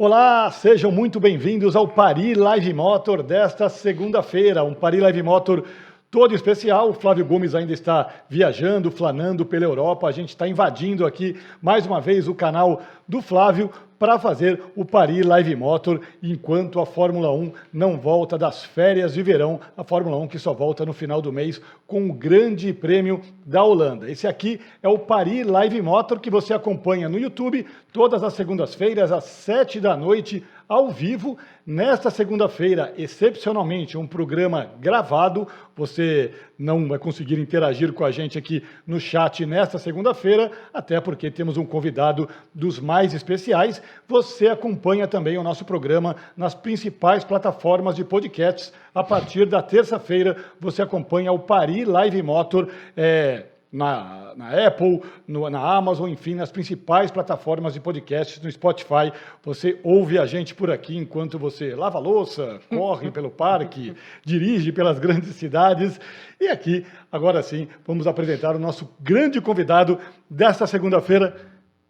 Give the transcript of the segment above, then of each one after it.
Olá, sejam muito bem-vindos ao Paris Live Motor desta segunda-feira. Um Paris Live Motor todo especial. O Flávio Gomes ainda está viajando, flanando pela Europa. A gente está invadindo aqui mais uma vez o canal do Flávio para fazer o Paris Live Motor, enquanto a Fórmula 1 não volta das férias de verão, a Fórmula 1 que só volta no final do mês com o Grande Prêmio da Holanda. Esse aqui é o Paris Live Motor que você acompanha no YouTube todas as segundas-feiras às sete da noite ao vivo. Nesta segunda-feira, excepcionalmente, um programa gravado. Você não vai conseguir interagir com a gente aqui no chat nesta segunda-feira, até porque temos um convidado dos mais especiais. Você acompanha também o nosso programa nas principais plataformas de podcasts. A partir da terça-feira, você acompanha o Paris Live Motor. É na, na Apple, no, na Amazon, enfim, nas principais plataformas de podcasts, no Spotify. Você ouve a gente por aqui enquanto você lava louça, corre pelo parque, dirige pelas grandes cidades. E aqui, agora sim, vamos apresentar o nosso grande convidado desta segunda-feira,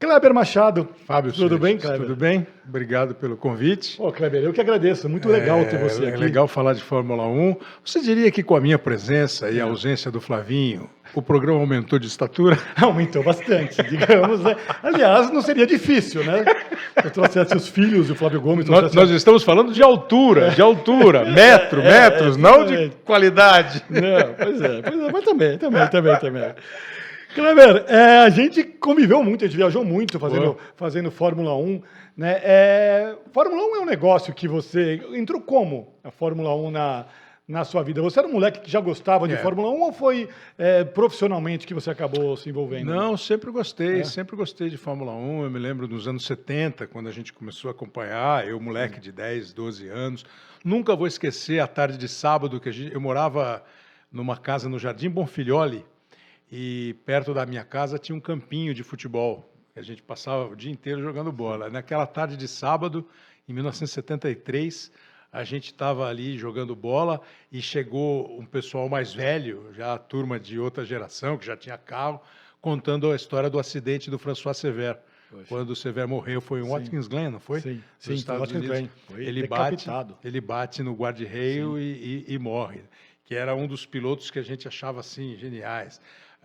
Kleber Machado. Fábio Tudo Seixas, bem, Kleber? Tudo bem? Obrigado pelo convite. Ô, Kleber, eu que agradeço. Muito legal ter você é, aqui. É legal falar de Fórmula 1. Você diria que com a minha presença e a ausência do Flavinho, o programa aumentou de estatura? Aumentou bastante, digamos, né? Aliás, não seria difícil, né? Eu trouxesse os filhos do Flávio Gomes. Nós, trouxesse- nós estamos falando de altura, de altura, metro, É, metros, é, não de qualidade. Não, pois é, pois é, mas também, também, também, também. Kleber, é, a gente conviveu muito, a gente viajou muito fazendo, Boa. fazendo Fórmula 1. Né? É, Fórmula 1 é um negócio que você. Entrou como a Fórmula 1 na, na sua vida? Você era um moleque que já gostava de É. Fórmula 1 ou foi é, profissionalmente que você acabou se envolvendo? Não, sempre É. gostei, sempre gostei de Fórmula 1. Eu me lembro dos anos 70, quando a gente começou a acompanhar, eu, moleque de 10, 12 anos. Nunca vou esquecer a tarde de sábado que a gente, eu morava numa casa no Jardim Bonfilholi e perto da minha casa tinha um campinho de futebol. A gente passava o dia inteiro jogando bola. Naquela tarde de sábado, em 1973, a gente estava ali jogando bola e chegou um pessoal mais velho, já a turma de outra geração, que já tinha carro, contando a história do acidente do François Sever. Poxa. Quando o Sever morreu, foi em Sim. Watkins Glen, não foi? Sim, sim, Estados Watkins Unidos. Glen. Ele bate, ele bate no guarda-reio e, e- e morre, que era um dos pilotos que a gente achava assim geniais.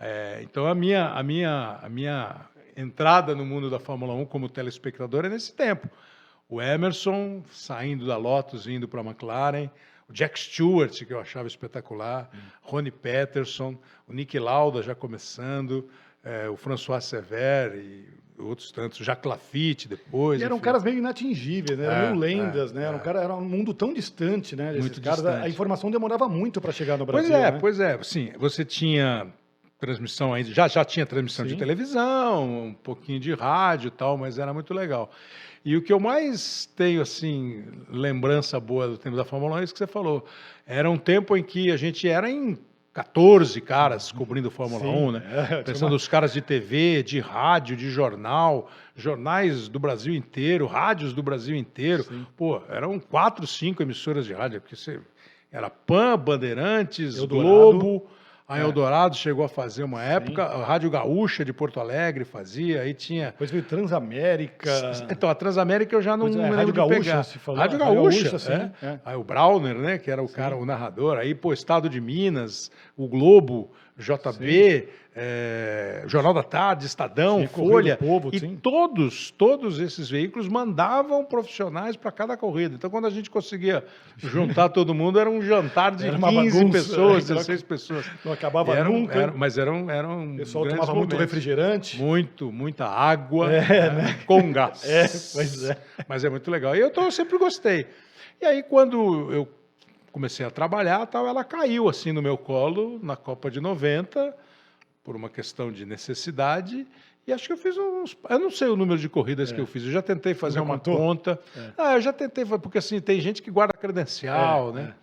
É, então a minha, a minha, a minha entrada no mundo da Fórmula 1 como telespectador é nesse tempo. O Emerson saindo da Lotus indo para a McLaren, o Jack Stewart que eu achava espetacular, Hum. Ronnie Peterson, o Nick Lauda já começando, é, o François Sever e outros tantos, o Jacques Lafitte depois. E eram enfim. caras meio inatingíveis, né? Eram É, meio lendas, é, né? Era um, é. cara, era um mundo tão distante, né? Muito caras, a- A distante. informação demorava muito para chegar no Pois Brasil. é, né? pois é. Sim, você tinha transmissão ainda, já, já tinha transmissão Sim. de televisão, um pouquinho de rádio e tal, mas era muito legal. E o que eu mais tenho, assim, lembrança boa do tempo da Fórmula 1 é isso que você falou. Era um tempo em que a gente era em 14 caras cobrindo Fórmula Sim, 1, né? é, Pensando uma- os caras de TV, de rádio, de jornal, jornais do Brasil inteiro, rádios do Brasil inteiro. Sim. Pô, eram quatro, cinco emissoras de rádio, porque você era Pan, Bandeirantes, Eldorado. Globo. A É. Eldorado chegou a fazer uma época, a Rádio Gaúcha de Porto Alegre fazia, aí tinha. Depois veio Transamérica. Então, a Transamérica eu já não Pois é, me lembro Rádio de Gaúcha, pegar. se falou. Rádio Gaúcha, Gaúcha, sim, é. é. Aí o Browner, né, que era o cara, o narrador. Aí, pô, Estado de Minas, o Globo, JB, é, Jornal da Tarde, Estadão, Sim, Folha. Povo, e sim. todos, todos esses veículos mandavam profissionais para cada corrida. Então, quando a gente conseguia juntar todo mundo, era um jantar de Era uma 15 bagunça, pessoas, era- 16 pessoas. Não acabava E eram- nunca. eram- mas eram, eram o pessoal tomava muito momentos. refrigerante. Muito, muita água É, né, com gás. É, pois é. Mas é muito legal. E eu, tô- eu sempre gostei. E aí, quando eu comecei a trabalhar, tal, ela caiu assim no meu colo na Copa de 90, por uma questão de necessidade. E acho que eu fiz uns. Eu não sei o número de corridas que eu fiz. Eu já tentei fazer É. já uma contou? conta. É. Ah, eu já tentei, porque assim, tem gente que guarda credencial, É, né?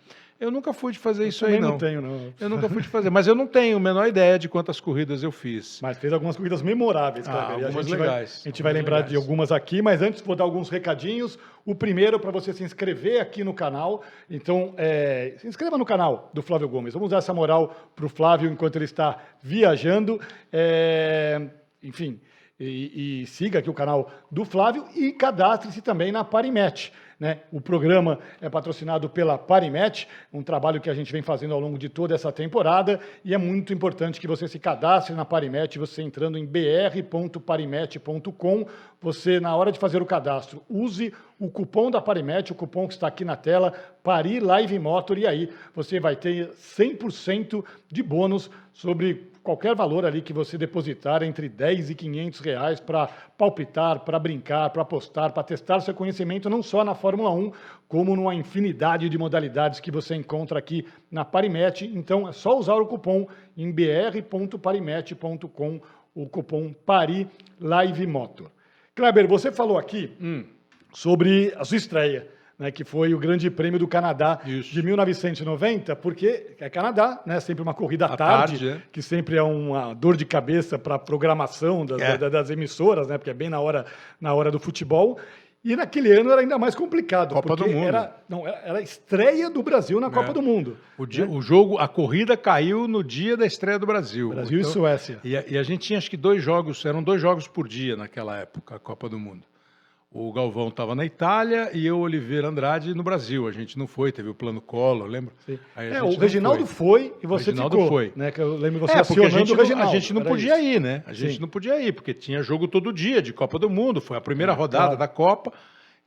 Eu nunca fui de fazer isso Também aí, não. não tenho, não. Eu nunca fui de fazer, mas eu não tenho a menor ideia de quantas corridas eu fiz. Mas fez algumas corridas memoráveis, Ah, Kleber. E a algumas gente vai- legais, a gente vai algumas lembrar legais. de algumas aqui, mas antes vou dar alguns recadinhos. O primeiro para você se inscrever aqui no canal. Então, é, se inscreva no canal do Flávio Gomes. Vamos dar essa moral para o Flávio enquanto ele está viajando. É, enfim, e, e siga aqui o canal do Flávio e cadastre-se também na Parimet. Né? O programa é patrocinado pela Parimet, um trabalho que a gente vem fazendo ao longo de toda essa temporada, e é muito importante que você se cadastre na Parimet, você entrando em br.parimet.com, você, na hora de fazer o cadastro, use o cupom da Parimet, o cupom que está aqui na tela, Pari Live Motor, e aí você vai ter 100% de bônus sobre qualquer valor ali que você depositar entre 10 e 500 reais para palpitar, para brincar, para apostar, para testar seu conhecimento não só na Fórmula 1, como numa infinidade de modalidades que você encontra aqui na Parimet. Então é só usar o cupom em br.parimet.com, o cupom PARI Live Motor. Kleber, você falou aqui hum, sobre a sua estreia né, que foi o Grande Prêmio do Canadá Isso. de 1990, porque é Canadá, né, sempre uma corrida à tarde, tarde é. que sempre é uma dor de cabeça para a programação das, é. das, emissoras, né, porque é bem na hora, na hora do futebol. E naquele ano era ainda mais complicado. Copa do Mundo. Era, não, era, a estreia do Brasil na é. Copa do Mundo. O, dia, né? o, jogo, a corrida caiu no dia da estreia do Brasil. Brasil então, e Suécia. E a, e a, gente tinha acho que dois jogos, eram dois jogos por dia naquela época, a Copa do Mundo. O Galvão estava na Itália e eu, Oliveira Andrade, no Brasil. A gente não foi, teve o plano Collor, lembra? É, o Reginaldo foi. foi. e você o Reginaldo ficou. foi. Né, que eu lembro você é, porque a gente, não, a gente não podia isso. ir, né? A gente Sim. não podia ir, porque tinha jogo todo dia de Copa do Mundo. Foi a primeira é, rodada claro. da Copa.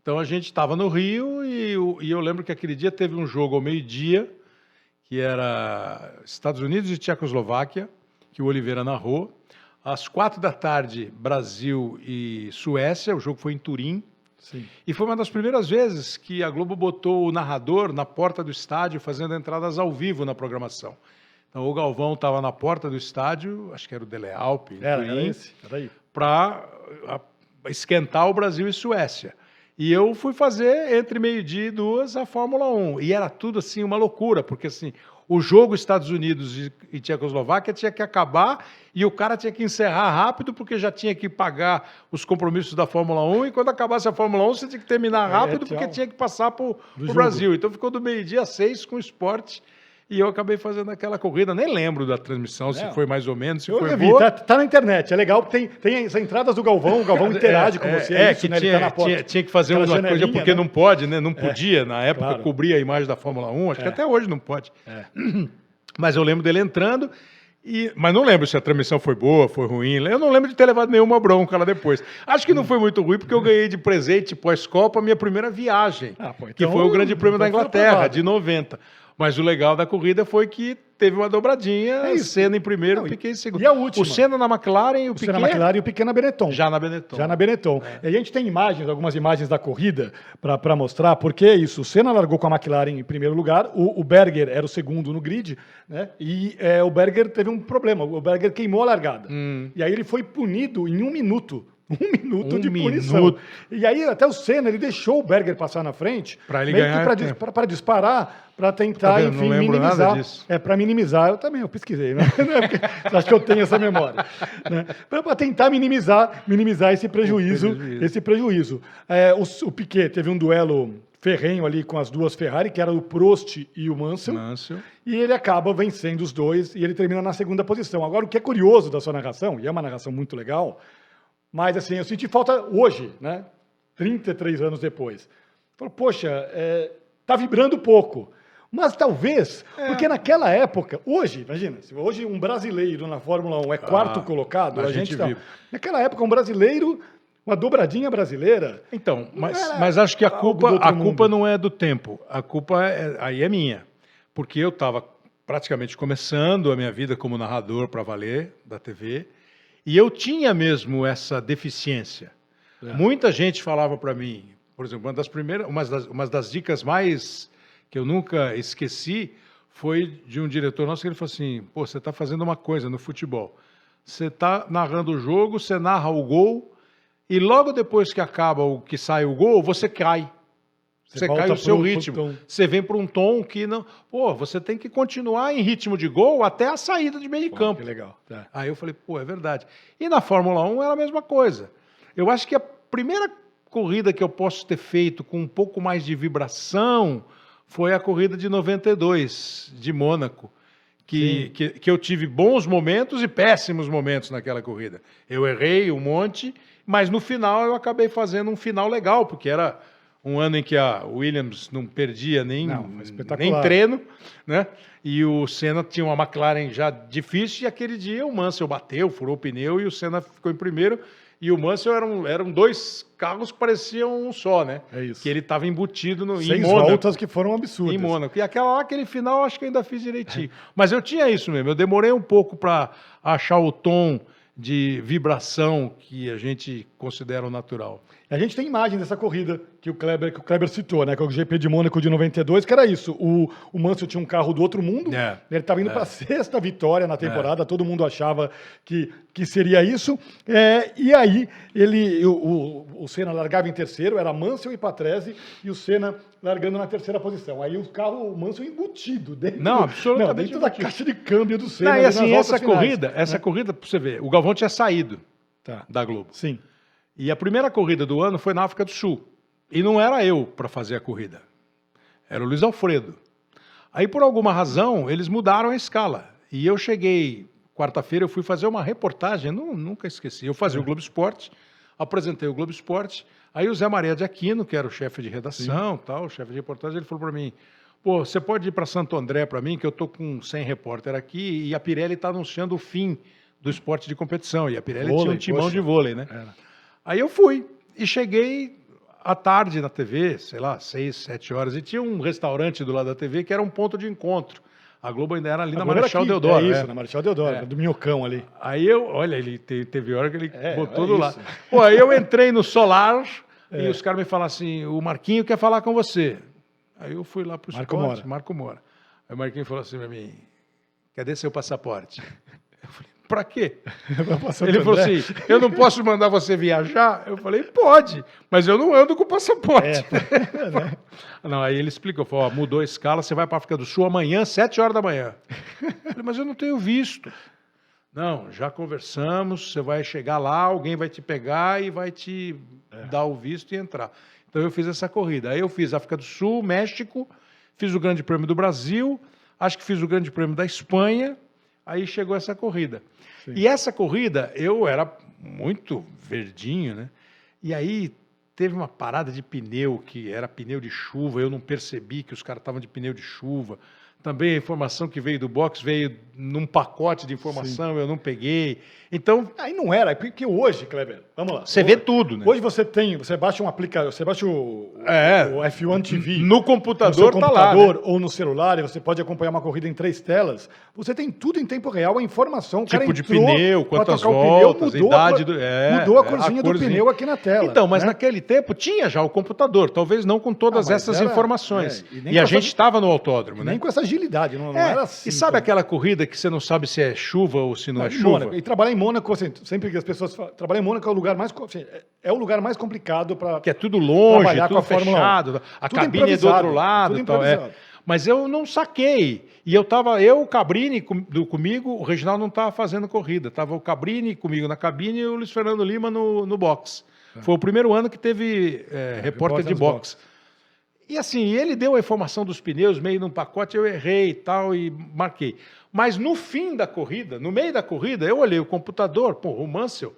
Então a gente estava no Rio e, e eu lembro que aquele dia teve um jogo ao meio-dia, que era Estados Unidos e Tchecoslováquia, que o Oliveira narrou. Às quatro da tarde, Brasil e Suécia, o jogo foi em Turim. Sim. E foi uma das primeiras vezes que a Globo botou o narrador na porta do estádio, fazendo entradas ao vivo na programação. Então o Galvão estava na porta do estádio, acho que era o Dele Alpe, era, era esse, para esquentar o Brasil e Suécia. E eu fui fazer entre meio-dia e duas a Fórmula 1. E era tudo assim uma loucura, porque assim, o jogo Estados Unidos e Tchecoslováquia tinha que acabar e o cara tinha que encerrar rápido porque já tinha que pagar os compromissos da Fórmula 1 e quando acabasse a Fórmula 1 você tinha que terminar é, rápido é, porque tinha que passar para o Brasil. Então ficou do meio-dia a seis com esporte e eu acabei fazendo aquela corrida, nem lembro da transmissão, se foi mais ou menos, se eu foi vi, boa. Tá, tá, na internet, é legal, tem, tem as entradas do Galvão, o Galvão é, interage é, com você. É, isso, que né? tinha, tá tinha, tinha, que fazer Aquela uma coisa, porque né? não pode, né? Não é, podia, na época, claro. cobrir a imagem da Fórmula 1, acho que é. até hoje não pode. Mas eu lembro dele entrando, e, mas não lembro se a transmissão foi boa, foi ruim. Eu não lembro de ter levado nenhuma bronca lá depois. Acho que não foi muito ruim, porque eu ganhei de presente pós-Copa a minha primeira viagem, ah, pô, então, que foi o Grande Prêmio da Inglaterra, de 90. Mas o legal da corrida foi que teve uma dobradinha, é Senna em primeiro, Não, Piquet em segundo. E a última? O Senna na McLaren e o, o Piquet... Senna na McLaren e o Piquet na Benetton. Já na Benetton. Já na Benetton. É. E a gente tem imagens, algumas imagens da corrida para mostrar, porque isso, o Senna largou com a McLaren em primeiro lugar, o, o Berger era o segundo no grid, né? e é, o Berger teve um problema, o Berger queimou a largada. Hum. E aí ele foi punido em um minuto um minuto um de punição. Minuto. E aí, até o Senna, ele deixou o Berger passar na frente. Para ele ganhar. Para disparar, para tentar, tá enfim, minimizar. É, para minimizar, eu também, eu pesquisei, né? É acho que eu tenho essa memória. Né? Para tentar minimizar, minimizar esse prejuízo. prejuízo. Esse prejuízo. É, o, o Piquet teve um duelo ferrenho ali com as duas Ferrari, que era o Prost e o Mansell, Mansell, E ele acaba vencendo os dois e ele termina na segunda posição. Agora, o que é curioso da sua narração, e é uma narração muito legal, mas assim, eu senti falta hoje, né? 33 anos depois. Falei, poxa, é, tá vibrando pouco. Mas talvez, é. porque naquela época, hoje, imagina, se hoje um brasileiro na Fórmula 1 é quarto ah, colocado, a, a gente, gente tá, Naquela época, um brasileiro, uma dobradinha brasileira. Então, mas, mas acho que a culpa, a culpa não é do tempo. A culpa é, aí é minha. Porque eu estava praticamente começando a minha vida como narrador para valer da TV. E eu tinha mesmo essa deficiência. É. Muita gente falava para mim, por exemplo, uma das primeiras, uma das, uma das dicas mais que eu nunca esqueci foi de um diretor nosso que ele falou assim: pô, você está fazendo uma coisa no futebol. Você está narrando o jogo, você narra o gol, e logo depois que acaba o que sai o gol, você cai. Você, cai o seu ritmo. Você vem para um tom que não. Pô, você tem que continuar em ritmo de gol até a saída de meio pô, campo. Que legal. Tá. Aí eu falei, pô, é verdade. E na Fórmula 1 era a mesma coisa. Eu acho que a primeira corrida que eu posso ter feito com um pouco mais de vibração foi a corrida de 92 de Mônaco, que, que, que eu tive bons momentos e péssimos momentos naquela corrida. Eu errei um monte, mas no final eu acabei fazendo um final legal, porque era um ano em que a Williams não perdia nem, Não, nem treino, né? E o Senna tinha uma McLaren já difícil, e aquele dia o Mansell bateu, furou o pneu e o Senna ficou em primeiro. E o Mansell eram, eram dois carros que pareciam um só, né? É isso. Que ele estava embutido no, em Seis Mônaco. voltas que foram absurdas. Em Mônaco. E aquela lá, aquele final, acho que ainda fiz direitinho. Mas eu tinha isso mesmo. Eu demorei um pouco para achar o tom de vibração que a gente considera o natural. A gente tem imagem dessa corrida que o Kleber, que o Kleber citou, né? Que é o GP de Mônaco de 92, que era isso. O, o Mansell tinha um carro do outro mundo, É. ele estava indo para a sexta vitória na temporada, todo mundo achava que, que seria isso. É, e aí ele, o, o, o Senna largava em terceiro, era Mansell e Patrese, e o Senna largando na terceira posição. Aí o carro, o Mansell embutido dentro, Não, absolutamente não, dentro da embutido. caixa de câmbio do Senna. Não, e assim, essa finais. corrida, essa corrida, pra você ver, o Galvão tinha saído Tá. da Globo. Sim. E a primeira corrida do ano foi na África do Sul. E não era eu para fazer a corrida. Era o Luiz Alfredo. Aí, por alguma razão, eles mudaram a escala. E eu cheguei, quarta-feira, eu fui fazer uma reportagem, nu- nunca esqueci. Eu fazia o Globo Esporte, apresentei o Globo Esporte. Aí o Zé Maria de Aquino, que era o chefe de redação, tal, o chefe de reportagem, ele falou para mim: pô, você pode ir para Santo André para mim, que eu tô com 100 repórter aqui e a Pirelli está anunciando o fim do esporte de competição. E a Pirelli tinha Vôlei, um timão poxa. de vôlei, né? Era. Aí eu fui e cheguei à tarde na TV, sei lá, seis, sete horas, e tinha um restaurante do lado da TV que era um ponto de encontro. A Globo ainda era ali na Marechal aqui, Deodoro. É isso, é. na Marechal Deodoro, do Minhocão ali. Aí eu, olha, ele te- teve hora que ele É, botou é do isso. lado. Pô, aí eu entrei no Solar É. e os caras me falaram assim: o Marquinho quer falar com você. Aí eu fui lá pro Marco esporte, Mora. Marco Mora. Aí o Marquinho falou assim pra mim: cadê seu passaporte? Pra quê? Ele falou assim: eu não posso mandar você viajar? Eu falei: pode, mas eu não ando com passaporte. Não, aí ele explicou: falou, mudou a escala, você vai para África do Sul amanhã, sete horas da manhã. Eu falei: mas eu não tenho visto. Não, já conversamos, você vai chegar lá, alguém vai te pegar e vai te dar o visto e entrar. Então eu fiz essa corrida. Aí eu fiz África do Sul, México, fiz o Grande Prêmio do Brasil, acho que fiz o Grande Prêmio da Espanha, aí chegou essa corrida. E essa corrida, eu era muito verdinho, né? E aí teve uma parada de pneu que era pneu de chuva, eu não percebi que os caras estavam de pneu de chuva. Também a informação que veio do box veio num pacote de informação, eu não peguei. Então, Aí não era, é porque hoje, Kleber, vamos lá. você vê tudo, né? Hoje você tem, você baixa um aplicativo, você baixa o, É. o F1 TV No no computador, tá lá. computador né? ou no celular e você pode acompanhar uma corrida em três telas. Você tem tudo em tempo real, a informação. O Tipo de entrou pneu, pra quantas voltas, mudou a idade do- é, mudou a é, corzinha a do corzinha. pneu aqui na tela. Então, mas né? naquele tempo tinha já o computador, talvez não com todas Ah, essas era- informações. é, e e a gente estava no autódromo, né? Nem com essa agilidade, não, não É, era assim. e sabe tão- aquela corrida que você não sabe se é chuva ou se não é chuva? Mônaco. E trabalhar em Mônaco, assim, sempre que as pessoas falam, trabalhar em Mônaco é o lugar mais, co- assim, é- é o lugar mais complicado para Que é tudo longe, Trabalhar com tudo a Fórmula 1. fechado, a Tudo cabine é do outro lado. tudo tal, é. Mas eu não saquei. E eu tava, eu, o Cabrini com- do, comigo, o Reginaldo não estava fazendo corrida. Tava o Cabrini comigo na cabine e o Luiz Fernando Lima no, no box. Foi o primeiro ano que teve é, repórter repórter de box. E assim, ele deu a informação dos pneus meio num pacote, eu errei e tal, e marquei. Mas no fim da corrida, no meio da corrida, eu olhei o computador, pô, o Mansell,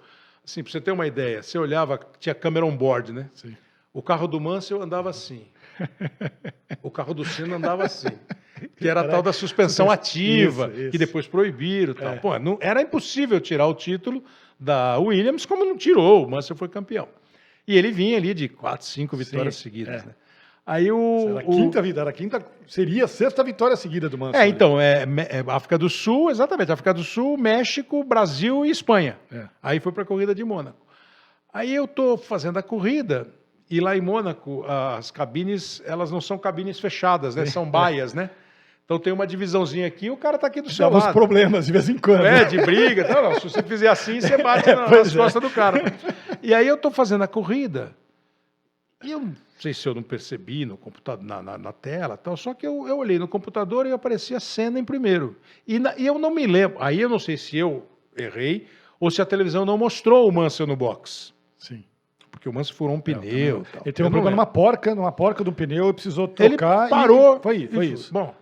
assim, pra você ter uma ideia, você olhava, tinha câmera on board, né? Sim. O carro do Mansell andava assim. O carro do Senna andava assim. Que era tal da suspensão ativa, Isso, isso. que depois proibiram. Tal. É. Pô, não, era impossível tirar o título da Williams, como não tirou. O Mansell foi campeão. E ele vinha ali de quatro, cinco vitórias Sim, seguidas. é. Né? Aí o. Era a o- quinta vida, era quinta, seria a sexta vitória seguida do Mansell. É, né? então, é, é África do Sul, exatamente, África do Sul, México, Brasil e Espanha. É. Aí foi para a corrida de Mônaco. Aí eu estou fazendo a corrida e lá em Mônaco as cabines, elas não são cabines fechadas, né? São baias, né? Então tem uma divisãozinha aqui, o cara está aqui do seu Dava uns lado. problemas de vez em quando. É, né? de briga. Não, não, se você fizer assim, você bate na, nas é. costas do cara. E aí eu estou fazendo a corrida e eu não sei se eu não percebi no computador, na, na, na tela tal, só que eu, eu olhei no computador e aparecia a cena em primeiro. E, na- e eu não me lembro. Aí eu não sei se eu errei ou se a televisão não mostrou o Mansell no box. Sim. Porque o Mansell furou um pneu. tal. Ele teve um não problema numa porca, numa porca do pneu e precisou Ele trocar. e- parou. Foi, foi e- isso. Bom,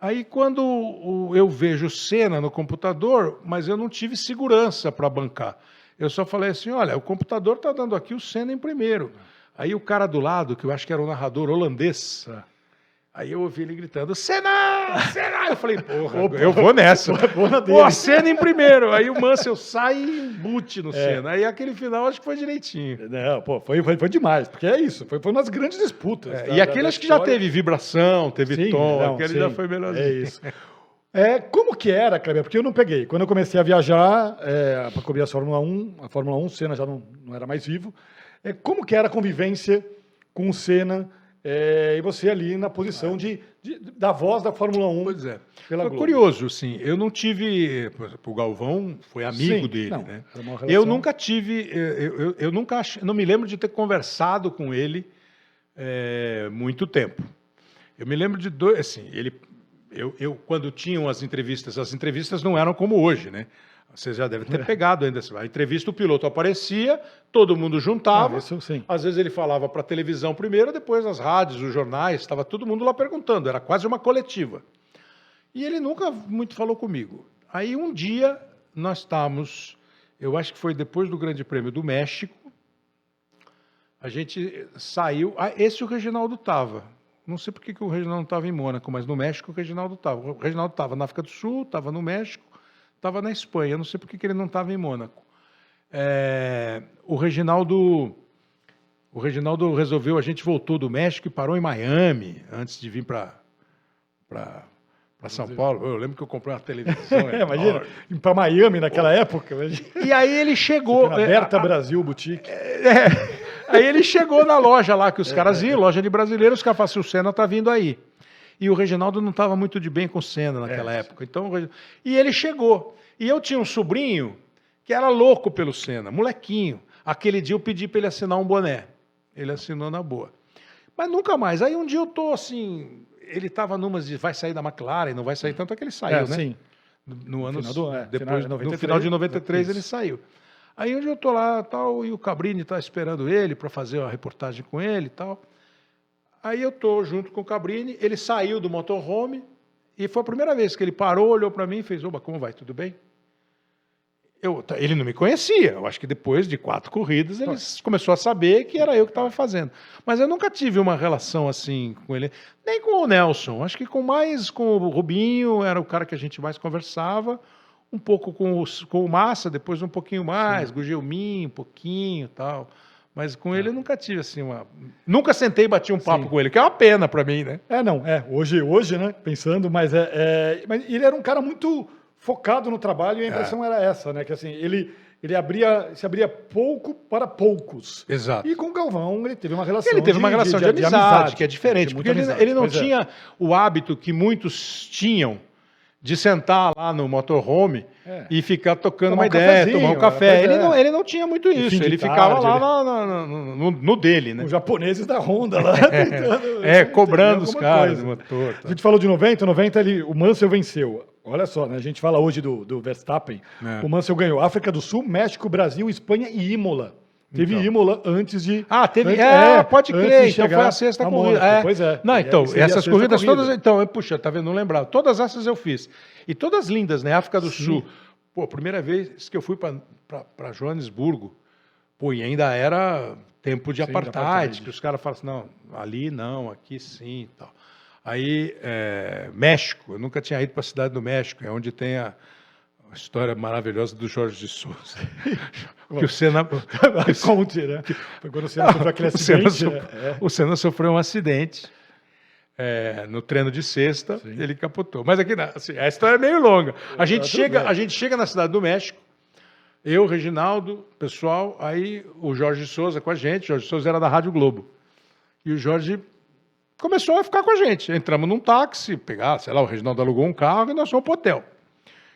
Aí quando eu vejo cena no computador, mas eu não tive segurança para bancar. Eu só falei assim, olha, o computador está dando aqui o cena em primeiro. Aí o cara do lado, que eu acho que era o narrador holandês, aí eu ouvi ele gritando, Senna! Senna! Eu falei, porra, Opa. eu vou nessa. Vou na Pô, a cena em primeiro. Aí o Mansell sai e embute É. no cena. Aí aquele final acho que foi direitinho. Não, pô, foi, foi, foi demais, porque é isso, foi, foi uma das grandes disputas. É, da- e aquele da acho que já teve vibração, teve Sim, tom, não, aquele sim, já foi melhorzinho. É isso. É, como que era, Kleber? Porque eu não peguei. Quando eu comecei a viajar é, para cobrir a Fórmula 1, a Fórmula 1, o Senna já não, não era mais vivo. É, como que era a convivência com o Senna é, e você ali na posição de, de- da voz da Fórmula 1? Pois é. Pela foi Globo. curioso, assim. Eu não tive. O Galvão foi amigo Sim, dele, não, né? uma Eu relação- nunca tive. Eu, eu, eu nunca ach- não me lembro de ter conversado com ele eh, muito tempo. Eu me lembro de dois. Assim, ele. Eu, eu, quando tinham as entrevistas, as entrevistas não eram como hoje, né? Você já deve É. ter pegado ainda. A entrevista, o piloto aparecia, todo mundo juntava. Ah, isso sim. Às vezes ele falava para a televisão primeiro, depois as rádios, os jornais, estava todo mundo lá perguntando, era quase uma coletiva. E ele nunca muito falou comigo. Aí um dia nós estávamos, eu acho que foi depois do Grande Prêmio do México, a gente saiu. Ah, esse o Reginaldo estava. Não sei por que que o Reginaldo não estava em Mônaco, mas no México o Reginaldo estava. O Reginaldo estava na África do Sul, estava no México, estava na Espanha. Não sei por que ele não estava em Mônaco. É, o Reginaldo. O Reginaldo resolveu, a gente voltou do México e parou em Miami antes de vir para para São Paulo. Eu lembro que eu comprei uma televisão. É, imagina, para Miami naquela época. imagina. E aí ele chegou. É, Berta a- Brasil Boutique. é, aí ele chegou na loja lá que os caras iam, loja de brasileiros, os caras falaram assim, o Senna tá vindo aí. E o Reginaldo não estava muito de bem com o Senna naquela É. época. Então, e ele chegou. E eu tinha um sobrinho que era louco pelo Senna, molequinho. Aquele dia eu pedi para ele assinar um boné. Ele assinou na boa. Mas nunca mais. Aí um dia eu tô assim, ele estava numas de vai sair da McLaren, não vai sair tanto é que ele saiu, É, né? sim. no ano final do- é, depois final de no 93, final de 93 isso. ele saiu. Aí onde eu tô lá tal e o Cabrini está esperando ele para fazer a reportagem com ele e tal. Aí eu tô junto com o Cabrini, ele saiu do motorhome e foi a primeira vez que ele parou, olhou para mim e fez: "Oba, como vai? Tudo bem?" Eu, tá, ele não me conhecia. Eu acho que depois de quatro corridas ele começou a saber que era eu que estava fazendo. Mas eu nunca tive uma relação assim com ele, nem com o Nelson. Acho que com mais com o Rubinho, era o cara que a gente mais conversava. Um pouco com, os, com o Massa, depois um pouquinho mais, com o Gelmin, um pouquinho e tal. Mas com ele eu nunca tive assim uma. Nunca sentei e bati um papo Sim. com ele, que é uma pena para mim, né? É, não, é. Hoje, hoje né? Pensando, mas é, é- Mas ele era um cara muito focado no trabalho e a impressão era essa, né? Que assim, ele, ele abria, se abria pouco para poucos. Exato. E com o Galvão ele teve uma relação. Ele teve uma relação de, amizade, que é de diferente, porque ele, amizade, ele não é. tinha o hábito que muitos tinham de sentar lá no motorhome É. e ficar tocando Tomar uma um ideia, tomar um né? café. Ele, é. não, ele não tinha muito isso, ele ficava tarde, lá ele- na- no, no- no dele, né? Os japoneses da Honda lá tentando. É, cobrando os caras motor. A tá. gente falou de 90, 90 ele, o Mansell venceu. Olha só, né? A gente fala hoje do, do Verstappen. É. O Mansell ganhou África do Sul, México, Brasil, Espanha e Imola. Teve Então. Imola antes de. Ah, teve. antes- é, pode antes crer, então foi a sexta a corrida. É. Pois é. Não, então, essas corridas corrida. todas. Então, puxa, tá vendo? Não lembrava. Todas essas eu fiz. E todas lindas, né? África do Sim. Sul. Pô, primeira vez que eu fui para Joanesburgo, pô, e ainda era tempo de Sim, apartheid, apartheid. que os caras falam assim, não, ali não, aqui sim e tal. Aí, é, México, eu nunca tinha ido para a cidade do México, é onde tem a, a história maravilhosa do Jorge de Souza. que o Senna, Conte, né? Foi quando o Senna sofreu aquele o acidente. né? É. o Senna sofreu um acidente é, no treino de sexta, Sim. ele capotou. Mas aqui, assim, a história é meio longa. A gente, chega, a gente chega na cidade do México, eu, Reginaldo, pessoal, aí o Jorge Souza com a gente, Jorge Souza era da Rádio Globo. E o Jorge começou a ficar com a gente. Entramos num táxi, pegar, sei lá, o Reginaldo alugou um carro e nós fomos pro hotel.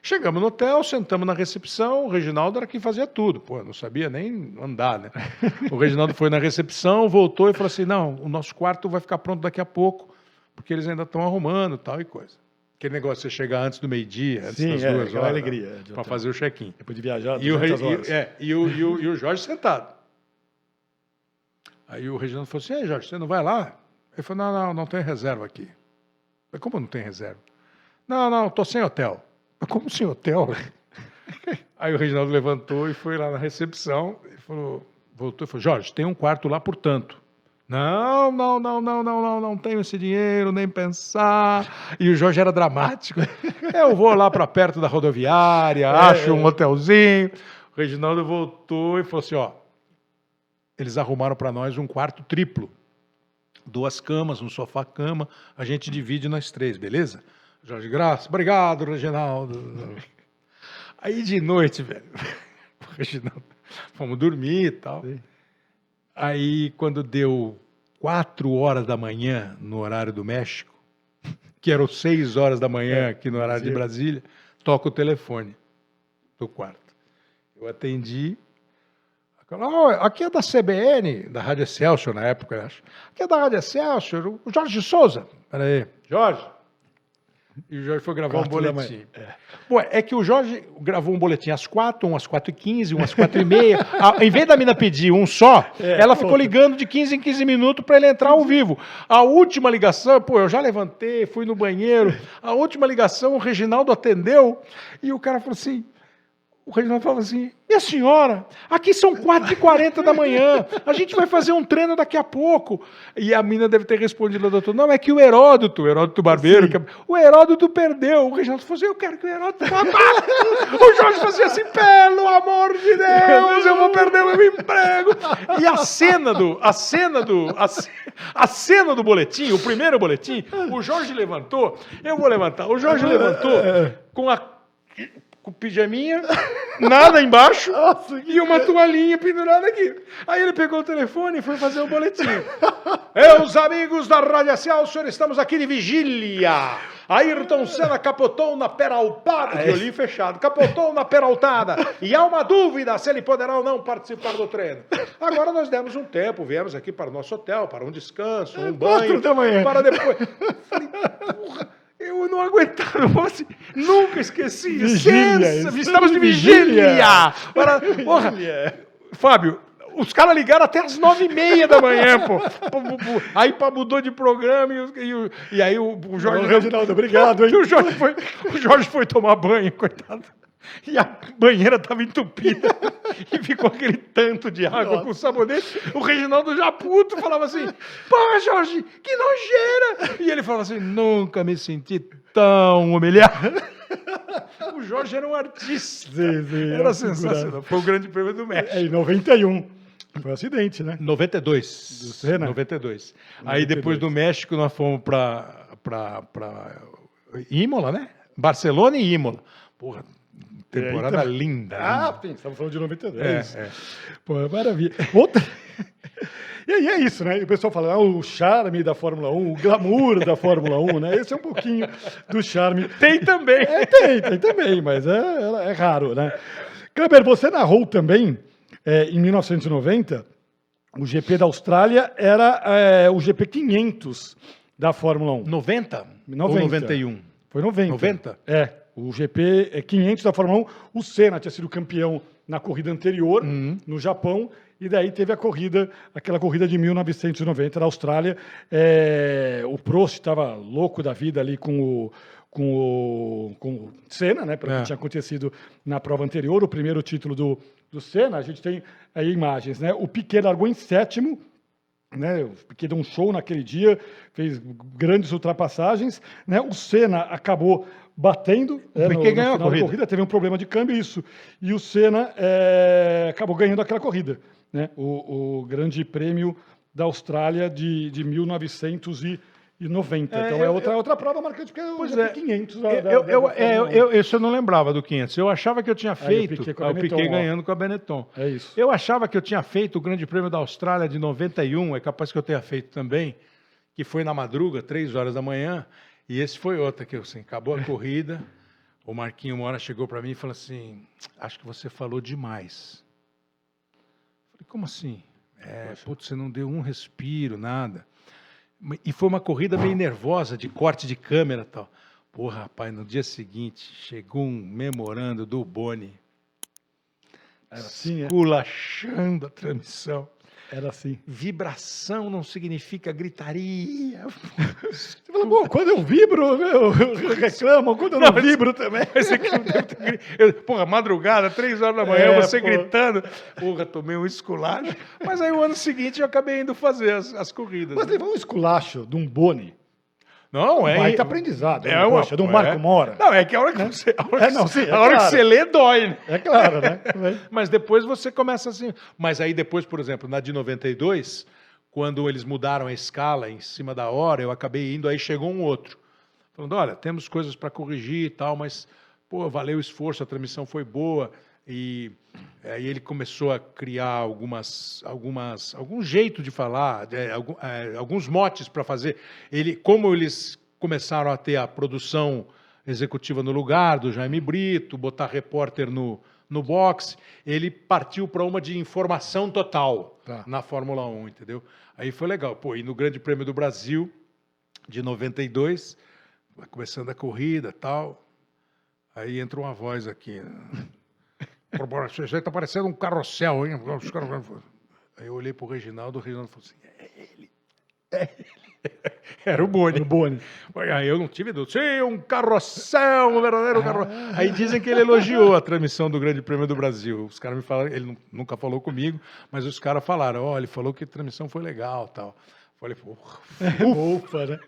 Chegamos no hotel, sentamos na recepção, o Reginaldo era quem fazia tudo. Pô, eu não sabia nem andar, né? O Reginaldo foi na recepção, voltou e falou assim: não, o nosso quarto vai ficar pronto daqui a pouco, porque eles ainda estão arrumando tal e coisa. Aquele negócio de você chegar antes do meio-dia, antes Sim, das é, duas horas. alegria de Para fazer o check-in. Depois de viajar, E o, Re- 200 horas. e, é, e, o, e, o, e o Jorge sentado. Aí o Reginaldo falou assim: Ei, Jorge, você não vai lá? Ele falou: Não, não, não tem reserva aqui. Eu falei, como não tem reserva? Não, não, tô sem hotel. Mas como sem hotel? Aí o Reginaldo levantou e foi lá na recepção e falou, voltou e falou, Jorge, tem um quarto lá por tanto. Não, não, não, não, não, não, não tenho esse dinheiro, nem pensar. E o Jorge era dramático. Eu vou lá para perto da rodoviária, acho um hotelzinho. O Reginaldo voltou e falou assim: ó, eles arrumaram para nós um quarto triplo. Duas camas, um sofá-cama, a gente divide nós três, beleza? Jorge Graça, obrigado, Reginaldo. Aí de noite, velho, Reginaldo, fomos dormir e tal. Sim. Aí, quando deu quatro horas da manhã no horário do México, que eram seis horas da manhã aqui no horário de Brasília, toca o telefone do quarto. Eu atendi. "Ó, aqui é da CBN, da Rádio Excelsior na época, eu acho. Aqui é da Rádio Excelsior, o Jorge Souza. Peraí, Jorge. E o Jorge foi gravar um boletim. Pô, é que o Jorge gravou um boletim às quatro, um às quatro e quinze, um às quatro e meia. Em vez da mina pedir um só, É, ela ficou ligando de 15 em 15 minutos para ele entrar ao vivo. A última ligação, pô, eu já levantei, fui no banheiro. A última ligação, o Reginaldo atendeu e o cara falou assim. O Reginaldo falou assim: Minha senhora, aqui são 4h40 da manhã, a gente vai fazer um treino daqui a pouco. E a mina deve ter respondido ao doutor: Não, é que o Heródoto, o Heródoto Barbeiro, que é- o Heródoto perdeu. O Reginaldo falou assim: Eu quero que o Heródoto vá. O Jorge fazia assim: Pelo amor de Deus, eu vou perder o meu emprego. E a cena do. A cena do. A, a cena do boletim, o primeiro boletim, o Jorge levantou. Eu vou levantar. O Jorge levantou com a com pijaminha, nada embaixo e uma toalhinha pendurada aqui. Aí ele pegou o telefone e foi fazer o boletim. Meus amigos da Rádio Excelsior, estamos aqui de vigília. Ayrton Senna capotou na peraltada, de olhinho fechado, capotou na peraltada. E há uma dúvida se ele poderá ou não participar do treino. Agora nós demos um tempo, viemos aqui para o nosso hotel, para um descanso, um quatro banho. da manhã. Para depois. Falei, porra, eu não aguentava. Eu falei assim, nunca esqueci. Vigília, estamos de vigília. Para, porra, Fábio, os caras ligaram até as nove e meia da manhã, pô. Aí pá, mudou de programa e, e e aí o, o Jorge. Ô, Reginaldo, obrigado, hein? O Jorge, foi, o Jorge foi tomar banho, coitado. E a banheira estava entupida. e ficou aquele tanto de água com sabonete. O Reginaldo já puto falava assim: Pô, Jorge, que nojeira! E ele falava assim: Nunca me senti tão humilhado. o Jorge era um artista. Sim, sim, é era sensacional. Foi o grande prêmio do México. É, em 91. Foi um acidente, né? 92. Do Senna? 92. Aí depois do México nós fomos para Imola, né? Barcelona e Imola. Porra, temporada Eita. linda. Ah, linda. sim, estamos falando de 92. É, é. Pô, é maravilha. Outra... E aí é isso, né? E o pessoal fala, ah, o charme da Fórmula 1, o glamour da Fórmula 1, né? Esse é um pouquinho do charme. Tem também. É, tem, tem também, mas é, é raro, né? Kleber, você narrou também, é, em 1990, o GP da Austrália era é, o GP 500 da Fórmula 1. 90? 90. Ou 91? Foi 90. 90? É, o GP é 500 da Fórmula 1. O Senna tinha sido campeão na corrida anterior, Uhum. no Japão, e daí teve a corrida, aquela corrida de 1990 da Austrália. É, o Prost estava louco da vida ali com o, com o, com o Senna, né, pelo É. que tinha acontecido na prova anterior, o primeiro título do, do Senna. A gente tem aí imagens, né? O Piquet largou em sétimo, né, o Piquet deu um show naquele dia, fez grandes ultrapassagens, né, o Senna acabou batendo né, Piquet ganhou a final da corrida. teve um problema de câmbio, isso, e o Senna eh, acabou ganhando aquela corrida, né, o, o grande prêmio da Austrália de, de 1990. É, então é eu- outra, outra prova marcante, porque é Pois é. 500 da, Eu, da- eu, da é, eu, Fórmula 1. eu, isso eu não lembrava do 500. Eu achava que eu tinha Aí o feito. Piquet com a ah, o Benetton, Piquet ó. ganhando com a Benetton. É isso. Eu achava que eu tinha feito o Grande Prêmio da Austrália de 91, é capaz que eu tenha feito também, que foi na madruga, três horas da manhã, e esse foi outra que assim, acabou a corrida, o Marquinho uma hora chegou para mim e falou assim, acho que você falou demais. Falei, como assim? É, putz, você não deu um respiro, nada. E foi uma corrida meio nervosa, de corte de câmera e tal. Porra, rapaz, no dia seguinte, chegou um memorando do Boni assim, é. esculachando a transmissão. Era assim. Vibração não significa gritaria. Você fala, pô, quando eu vibro, eu reclamo, quando eu não, Não, vibro também. Mas é eu Porra, madrugada, três horas da manhã, É, você pô. gritando. Porra, tomei um esculacho. Mas aí o ano seguinte eu acabei indo fazer as, as corridas. Mas né? levar um esculacho de um Boni, Não, é. baita aprendizado. É né? uma- Poxa, de um é. Marco Mora. Não, é que a hora que você. A hora, É, que, não, sim, é a hora que você lê, dói, né? É claro, né? Mas depois você começa assim. Mas aí depois, por exemplo, na de 92, quando eles mudaram a escala em cima da hora, eu acabei indo, aí chegou um outro. Falando, olha, temos coisas para corrigir e tal, mas, pô, valeu o esforço, a transmissão foi boa. E aí ele começou a criar algumas, algumas, algum jeito de falar, é, algum- é, alguns motes para fazer. Ele, como eles começaram a ter a produção executiva no lugar do Jaime Brito, botar repórter no, no boxe, ele partiu para uma de informação total Tá. na Fórmula 1, entendeu? Aí foi legal. Pô, e no Grande Prêmio do Brasil, de 92, vai começando a corrida tal. Aí entra uma voz aqui. né? Pô, bora, Isso aí tá parecendo um carrossel, hein? Os caras- Aí eu olhei pro Reginaldo, o Reginaldo falou assim: é ele. É ele. Era o Boni. Do Boni. Aí eu não tive dúvida. Sim, um carrossel, um verdadeiro carrossel. Aí dizem que ele elogiou a transmissão do Grande Prêmio do Brasil. Os caras me falaram, ele nu- nunca falou comigo, mas os caras falaram, ó, ele falou que a transmissão foi legal tal. Falei, porra. Ufa, né?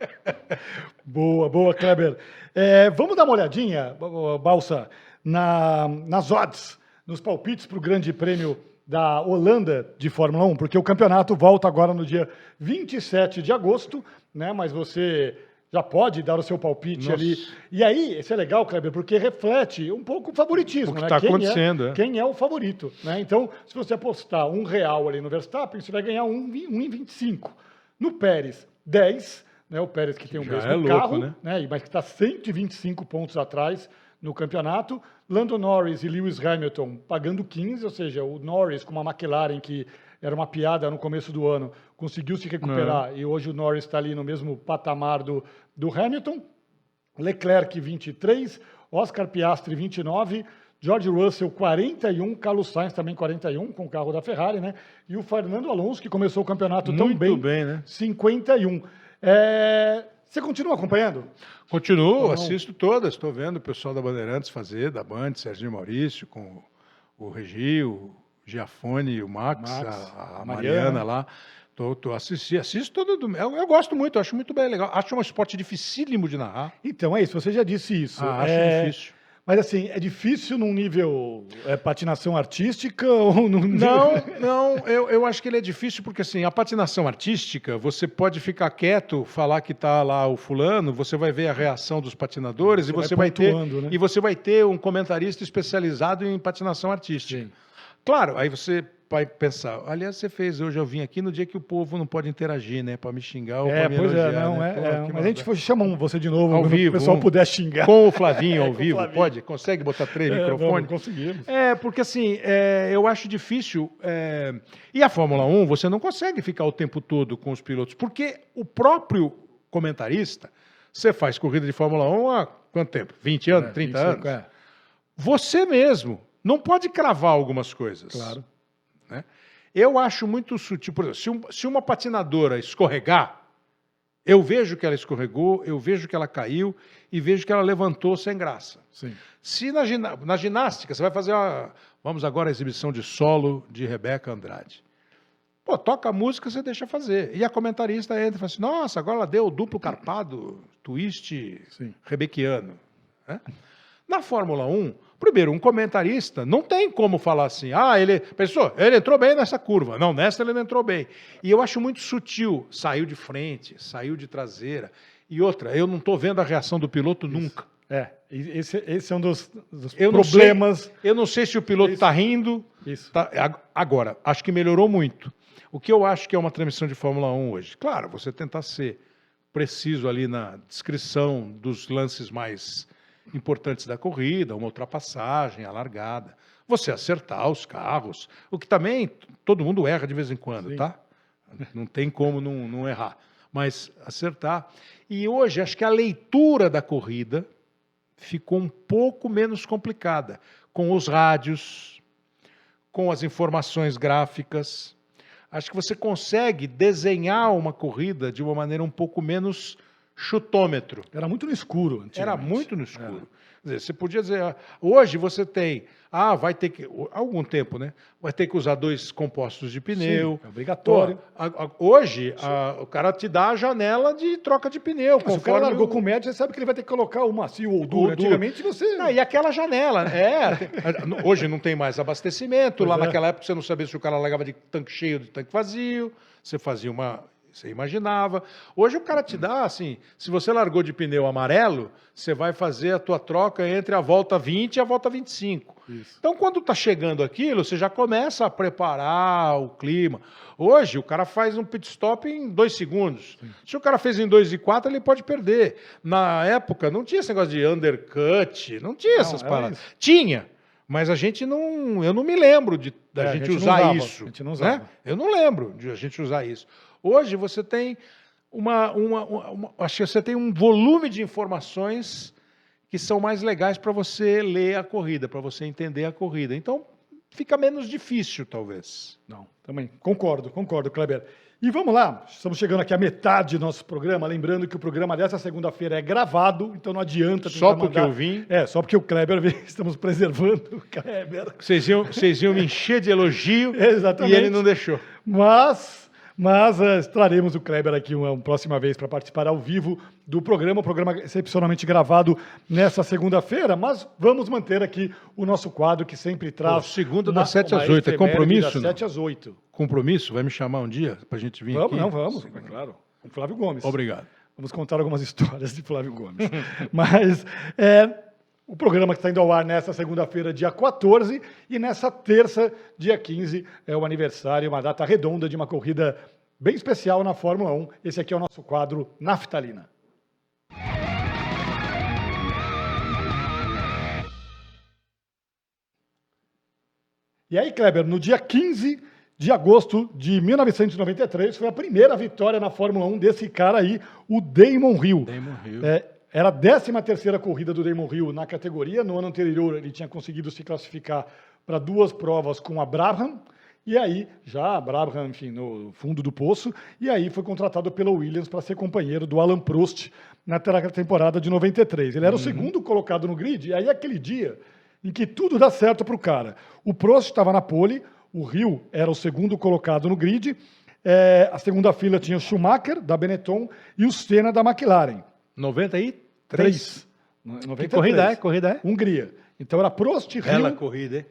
boa, boa, Kleber. É, vamos dar uma olhadinha, Balsa, na, nas odds, nos palpites para o Grande Prêmio da Holanda de Fórmula 1, porque o campeonato volta agora no dia 27 de agosto, né? Mas você já pode dar o seu palpite Nossa. ali. E aí, isso é legal, Kleber, porque reflete um pouco o favoritismo, O que né? tá Quem é- acontecendo, é. quem é o favorito. Né? Então, se você apostar um real ali no Verstappen, você vai ganhar um, vi- um em 25. No Pérez, 10. Né? O Pérez que tem o Já mesmo é louco, carro, né? né? e- mas que está 125 pontos atrás no campeonato. Lando Norris e Lewis Hamilton pagando 15, ou seja, o Norris com uma McLaren que era uma piada no começo do ano, conseguiu se recuperar e hoje o Norris está ali no mesmo patamar do, do Hamilton. Leclerc 23, Oscar Piastri 29, George Russell 41, Carlos Sainz também 41 com o carro da Ferrari, né? E o Fernando Alonso que começou o campeonato tão Muito bem, bem, né? 51. É, Você continua acompanhando? Continuo, assisto todas. Estou vendo o pessoal da Bandeirantes fazer, da Band, Serginho Maurício, com o Regi, o Giafone o Max, Max, a, a Mariana. Mariana. lá. Tô, tô assisti, assisto todo. Eu, eu gosto muito, acho muito bem legal. Acho um esporte dificílimo de narrar. Então é isso, você já disse isso. Ah, acho É, difícil. Mas assim, é difícil num nível é, patinação artística ou num Não, não, eu, eu acho que ele é difícil porque assim, a patinação artística, você pode ficar quieto, falar que tá lá o fulano, você vai ver a reação dos patinadores Você e vai você vai, ter pontuando, né? e você vai ter um comentarista especializado em patinação artística. Sim. Claro, aí você vai pensar, aliás, você fez, hoje eu vim aqui no dia que o povo não pode interagir, né, para me xingar ou É, para me pois é, elogiar, não, né? é, Pô, é. Mas a gente foi- chama você de novo, Ao vivo, o pessoal um- puder xingar. com o Flavinho É, ao vivo, Flavinho. pode? Consegue botar três É, microfones? conseguimos. É, porque assim, é, eu acho difícil. é, E a Fórmula 1, você não consegue ficar o tempo todo com os pilotos, porque o próprio comentarista, você faz corrida de Fórmula 1 há quanto tempo? 20 anos, 30 anos? 25, é, Você mesmo não pode cravar algumas coisas. claro. Né? Eu acho muito sutil. Por exemplo, se, um- se uma patinadora escorregar, eu vejo que ela escorregou, eu vejo que ela caiu e vejo que ela levantou sem graça. Sim. Se na, na ginástica você vai fazer uma. Vamos agora a exibição de solo de Rebeca Andrade. Pô, toca a música, você deixa fazer. E a comentarista entra e fala assim: nossa, agora ela deu duplo carpado, twist Sim. rebequiano. né? Na Fórmula 1, primeiro, um comentarista não tem como falar assim, ah, ele. Pensou, ele entrou bem nessa curva. Não, nessa ele não entrou bem. E eu acho muito sutil. Saiu de frente, saiu de traseira. E outra, eu não estou vendo a reação do piloto nunca. É, esse, esse é um dos, dos Eu problemas. sei- eu não sei se o piloto Isso. está rindo. Isso. tá- ag- agora, acho que melhorou muito. O que eu acho que é uma transmissão de Fórmula 1 hoje? Claro, você tentar ser preciso ali na descrição dos lances mais importantes da corrida, uma ultrapassagem, a largada. Você acertar os carros, o que também todo mundo erra de vez em quando, Sim. tá? Não tem como não, não errar. Mas acertar. E hoje, acho que a leitura da corrida ficou um pouco menos complicada com os rádios, com as informações gráficas. acho que você consegue desenhar uma corrida de uma maneira um pouco menos chutômetro. Era muito no escuro. Era muito no escuro. Quer dizer, você podia dizer, ah, hoje você tem, ah, vai ter que, há algum tempo, né? Vai ter que usar dois compostos de pneu. Sim, é obrigatório. Hoje, a- o cara te dá a janela de troca de pneu. Mas se o cara conforme largou o- com médio, você sabe que ele vai ter que colocar o macio ou o duro. Antigamente você. Não, e aquela janela, é. tem- hoje não tem mais abastecimento. Pois Lá é. naquela época você não sabia se o cara largava de tanque cheio ou de tanque vazio. Você fazia uma. Você imaginava. Hoje o cara te dá assim: se você largou de pneu amarelo, você vai fazer a tua troca entre a volta 20 e a volta 25. Isso. Então, quando está chegando aquilo, você já começa a preparar o clima. Hoje, o cara faz um pit stop em dois segundos. Se o cara fez em dois e quatro, ele pode perder. Na época, não tinha esse negócio de undercut, não tinha Não, essas paradas. isso. Tinha, mas a gente não. Eu não me lembro de, da É, a gente, gente não usar usava, isso. a gente não né? usava. Eu não lembro de a gente usar isso. Hoje você tem uma, uma, uma- uma- acho que você tem um volume de informações que são mais legais para você ler a corrida, para você entender a corrida. Então fica menos difícil, talvez. Não, também. Concordo, concordo, Kleber. E vamos lá, estamos chegando aqui à metade do nosso programa. Lembrando que o programa dessa segunda-feira é gravado, então não adianta. Só porque mandar- eu vim? É, só porque o Kleber veio. Estamos preservando o Kleber. Vocês iam, vocês iam me encher de elogio Exatamente. e ele não deixou. Mas, mas eh, traremos o Kleber aqui uma, uma próxima vez para participar ao vivo do programa, o programa excepcionalmente gravado nessa segunda-feira, mas vamos manter aqui o nosso quadro que sempre traz. Pô, segunda das sete uma às oito, é efeméride compromisso, Das não? sete às oito. Compromisso? Vai me chamar um dia para a gente vir Vamos, aqui? não, vamos, é claro. Com Flávio Gomes. Obrigado. Vamos contar algumas histórias de Flávio Gomes. Mas é, o programa que está indo ao ar nessa segunda-feira, dia 14, e nessa terça, dia 15, é o aniversário, uma data redonda de uma corrida bem especial na Fórmula 1. Esse aqui é o nosso quadro Naftalina. E aí, Kleber, no dia 15 de agosto de 1993, foi a primeira vitória na Fórmula 1 desse cara aí, o Damon Hill. Damon Hill. É, era a 13 terceira corrida do Damon Hill na categoria. No ano anterior, ele tinha conseguido se classificar para duas provas com a Brabham. E aí, já a Brabham, enfim, no fundo do poço. E aí foi contratado pela Williams para ser companheiro do Alan Prost na temporada de 93. Ele era o segundo colocado no grid. E aí, aquele dia em que tudo dá certo para o cara. O Prost estava na pole, o Rio era o segundo colocado no grid, é, a segunda fila tinha o Schumacher, da Benetton, e o Senna, da McLaren. 93? Três. Que 93. corrida é? Corrida é? Hungria. Então era Prost, Rio, Bela corrida, hein?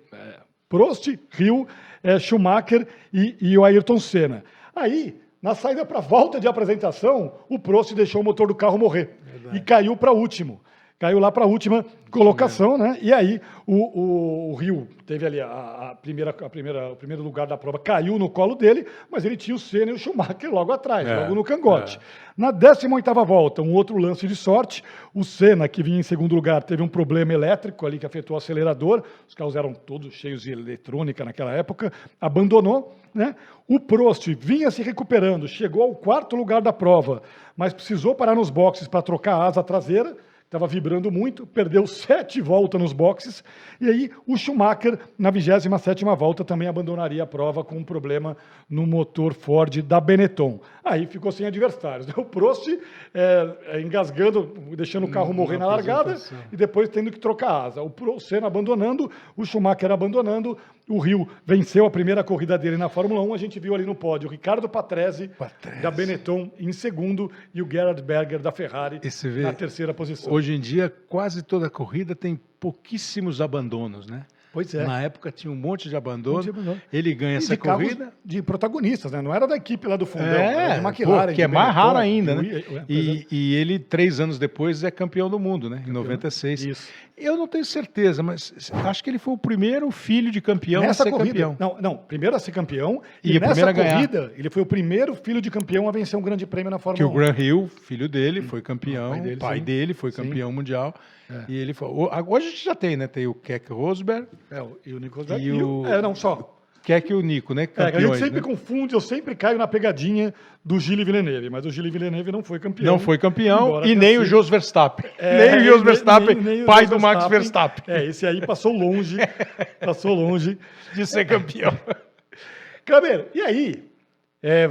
Prost, Rio, eh, Schumacher e, e o Ayrton Senna. Aí, na saída para a volta de apresentação, o Prost deixou o motor do carro morrer e caiu para último. Caiu lá para a última colocação, né? E aí o, o- o Rio teve ali a, a primeira, a primeira, o primeiro lugar da prova, caiu no colo dele, mas ele tinha o Senna e o Schumacher logo atrás, É, logo no cangote. Na 18ª volta, um outro lance de sorte, o Senna, que vinha em segundo lugar, teve um problema elétrico ali que afetou o acelerador, os carros eram todos cheios de eletrônica naquela época, abandonou, né? O Prost vinha se recuperando, chegou ao quarto lugar da prova, mas precisou parar nos boxes para trocar a asa traseira, estava vibrando muito, perdeu sete voltas nos boxes, e aí o Schumacher, na 27ª volta, também abandonaria a prova com um problema no motor Ford da Benetton. Aí ficou sem adversários. né? O Prost é, é, engasgando, deixando o carro morrer na largada, e depois tendo que trocar asa. O Senna abandonando, o Schumacher abandonando, o Rio venceu a primeira corrida dele na Fórmula 1, a gente viu ali no pódio o Ricardo Patrese, Patrese. da Benetton em segundo e o Gerhard Berger da Ferrari E vê, na terceira posição. Hoje em dia, quase toda corrida tem pouquíssimos abandonos, né? Pois é. Na época tinha um monte de abandono. Monte de abandono. Ele ganha E essa de corrida. de protagonistas, né? Não era da equipe lá do fundão, É, era McLaren. pô, que é mais raro ainda, né? é, pois é. E, e ele, três anos depois, é campeão do mundo, né? Em 96. Isso. Eu não tenho certeza, mas acho que ele foi o primeiro filho de campeão nessa a ser corrida, campeão. não, não, primeiro a ser campeão E e, nessa corrida ele foi o primeiro filho de campeão a vencer um grande prêmio na Que Fórmula o 1. Graham Hill, filho dele, foi campeão, pai dele, pai sim. dele foi Sim. campeão mundial. É. E ele foi. o- Hoje a gente já tem, né? Tem o Keck Rosberg, É, o- e o Nico E Rosberg. E o- o... É, não, só. Keck e o Nico, né? É, que a gente Campeões, sempre né? confunde, eu sempre caio na pegadinha do Gilles Villeneuve, mas o Gilles Villeneuve não foi campeão. Não foi campeão e nem o Jos Verstappen. É, nem o Jos Verstappen, nem- pai do Max Verstappen, É, esse aí passou longe, passou longe. de ser campeão. Kleber, e aí, é,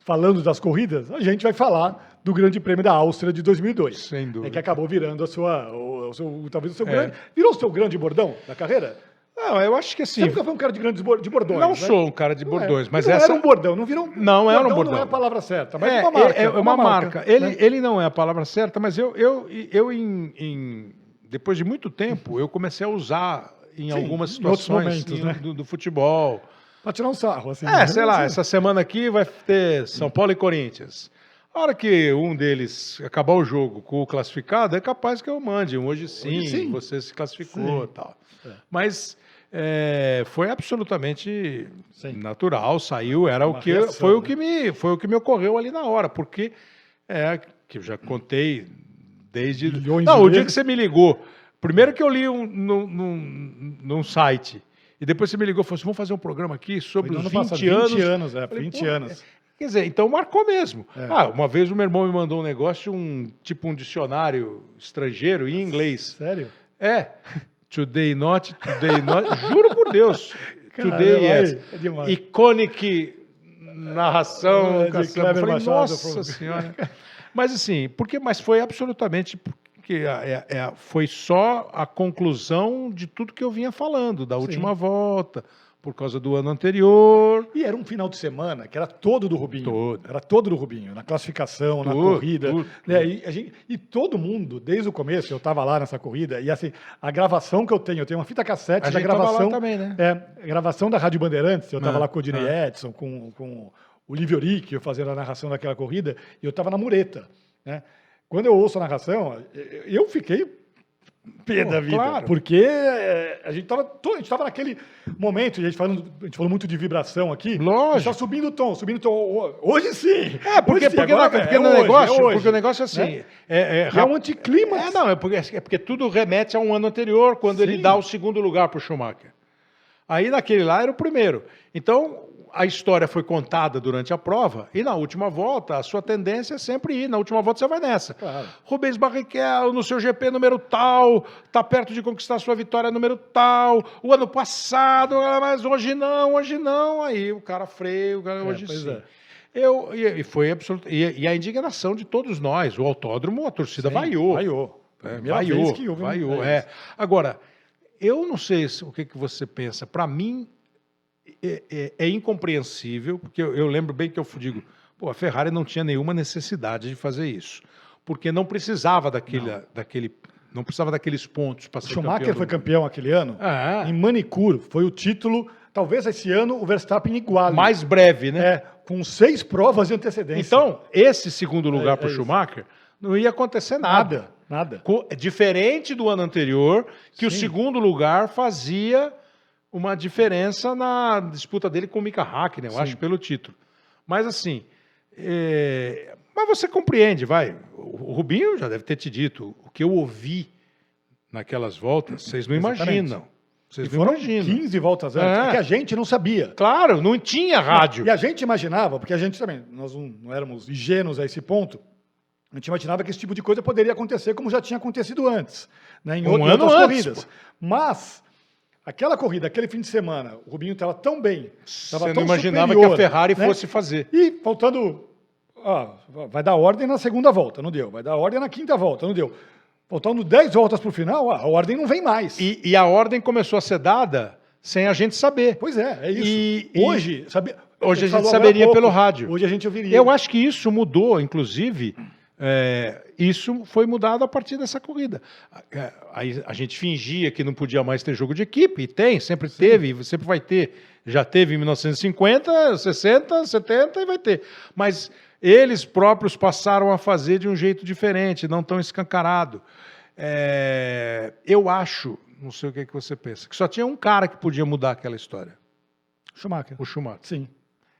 falando das corridas, a gente vai falar do Grande Prêmio da Áustria de 2002. Sem dúvida. É que acabou virando a sua, o, o seu, talvez o seu É. grande, virou o seu grande bordão da carreira? Não, eu acho que Você assim. nunca foi um cara de grandes de bordões, Não né? sou um cara de Não é. bordões, mas não essa. era um bordão, não virou um Não era um Não bordão. é a palavra certa, mas é, uma marca. é, é uma, marca. Ele, né? ele não é a palavra certa, mas eu, eu, eu em, em- depois de muito tempo, eu comecei a usar em Sim, algumas situações momentos, em- né? do, do futebol. Pra tirar um sarro, assim. É, né? sei lá, Assim, essa semana aqui vai ter São Paulo e Corinthians. A hora que um deles acabar o jogo com o classificado, é capaz que eu mande um hoje sim, sim. você se classificou Sim. e tal. É. Mas é, foi absolutamente Sim. natural, saiu, era o Uma que reação, foi o né? que me foi o que me ocorreu ali na hora, porque é que eu já contei desde Milhões não de o dia que você me ligou, primeiro que eu li um, num, num, num site e depois você me ligou e falou assim, vamos fazer um programa aqui sobre no os ano 20 passado, anos 20 anos, é, Falei, 20 pô, anos. Quer dizer, então marcou mesmo. É. Ah, uma vez o meu irmão me mandou um negócio, um tipo um dicionário estrangeiro em inglês. Sério? É. Today not, today not. Juro por Deus. Caramba, today yes. aí, é demais. Iconic narração. É, de. Kleber Falei, Machado, nossa pô." senhora. Mas assim, porque, mas foi absolutamente porque é, é- foi só a conclusão de tudo que eu vinha falando, da última volta, por causa do ano anterior. E era um final de semana que era todo do Rubinho. Todo. Era todo do Rubinho, na classificação, na Tudo, corrida. tudo, né? E, a gente- e todo mundo, desde o começo, eu estava lá nessa corrida, e assim, a gravação que eu tenho, eu tenho uma fita cassete A da gravação. também, né? É, gravação da Rádio Bandeirantes, eu estava Ah, lá com o Dinei Edson, com, com o Livio Oric, eu fazendo a narração daquela corrida, e eu estava na mureta. Né? Quando eu ouço a narração, eu fiquei pé da vida. claro. Porque é, a gente estava a gente tava naquele momento, a gente, falando, a gente falou muito de vibração aqui. Lógico. Está subindo o tom, subindo o tom. Ho- Hoje sim! É, porque, sim, porque, agora é porque no hoje, negócio, é hoje, porque o negócio é assim. né? É, é, É um anticlímax. É, não, é porque, é porque tudo remete a um ano anterior, quando ele Sim. dá o segundo lugar para o Schumacher. Aí naquele lá era o primeiro. Então, a história foi contada durante a prova, e na última volta, a sua tendência é sempre ir. Na última volta você vai nessa. Claro. Rubens Barrichello, no seu GP número tal, tá perto de conquistar sua vitória número tal, o ano passado, ah, mas hoje não, hoje não. Aí o cara freia, o cara, É, hoje pois sim. é. Eu, e, e foi absoluto. E, e a indignação de todos nós. O autódromo, a torcida Sim, vaiou. Vaiou. É, vaiou, vaiou, é é. Agora, eu não sei se- o que, que você pensa. Para mim, é, é- é incompreensível, porque eu, eu lembro bem que eu digo, pô, a Ferrari não tinha nenhuma necessidade de fazer isso, porque não precisava daquele, daquele, não precisava daqueles pontos para O ser Schumacher campeão foi campeão aquele ano. É. Em Manicure, foi o título. Talvez esse ano o Verstappen iguale. mais breve, né? É, com seis provas de antecedência. Então, esse segundo lugar É, para é o isso. Schumacher não ia acontecer nada. nada, nada. Co- Diferente do ano anterior, que o Sim. segundo lugar fazia uma diferença na disputa dele com o Mika Hakkinen, eu Sim. acho, pelo título. Mas assim, é, mas você compreende, vai. O Rubinho já deve ter te dito, o que eu ouvi naquelas voltas, vocês não Exatamente. imaginam. Vocês E não foram imaginam. 15 voltas antes. É. É que a gente não sabia. Claro, não tinha rádio. E a gente imaginava, porque a gente também, nós não, não éramos ingênuos a esse ponto, a gente imaginava que esse tipo de coisa poderia acontecer como já tinha acontecido antes, né, em, Um ou- em ano outras antes, corridas. Mas, aquela corrida, aquele fim de semana, o Rubinho estava tão bem, estava Você tão não imaginava superior, que a Ferrari né? fosse fazer. E faltando. ó, vai dar ordem na segunda volta, não deu. Vai dar ordem na quinta volta, não deu. Faltando 10 voltas para o final, a ordem não vem mais. E, e a ordem começou a ser dada sem a gente saber. Pois é, é isso. E- e- hoje, sabe, Hoje a gente saberia pouco, pelo rádio. Hoje a gente ouviria. Eu acho que isso mudou, inclusive, é, isso foi mudado a partir dessa corrida. É, Aí a gente fingia que não podia mais ter jogo de equipe, e tem, sempre teve, e sempre vai ter. Já teve em 1950, 60, 70 e vai ter. Mas eles próprios passaram a fazer de um jeito diferente, não tão escancarado. É, eu acho, não sei o que, é que você pensa, que só tinha um cara que podia mudar aquela história, Schumacher. o Schumacher. Sim,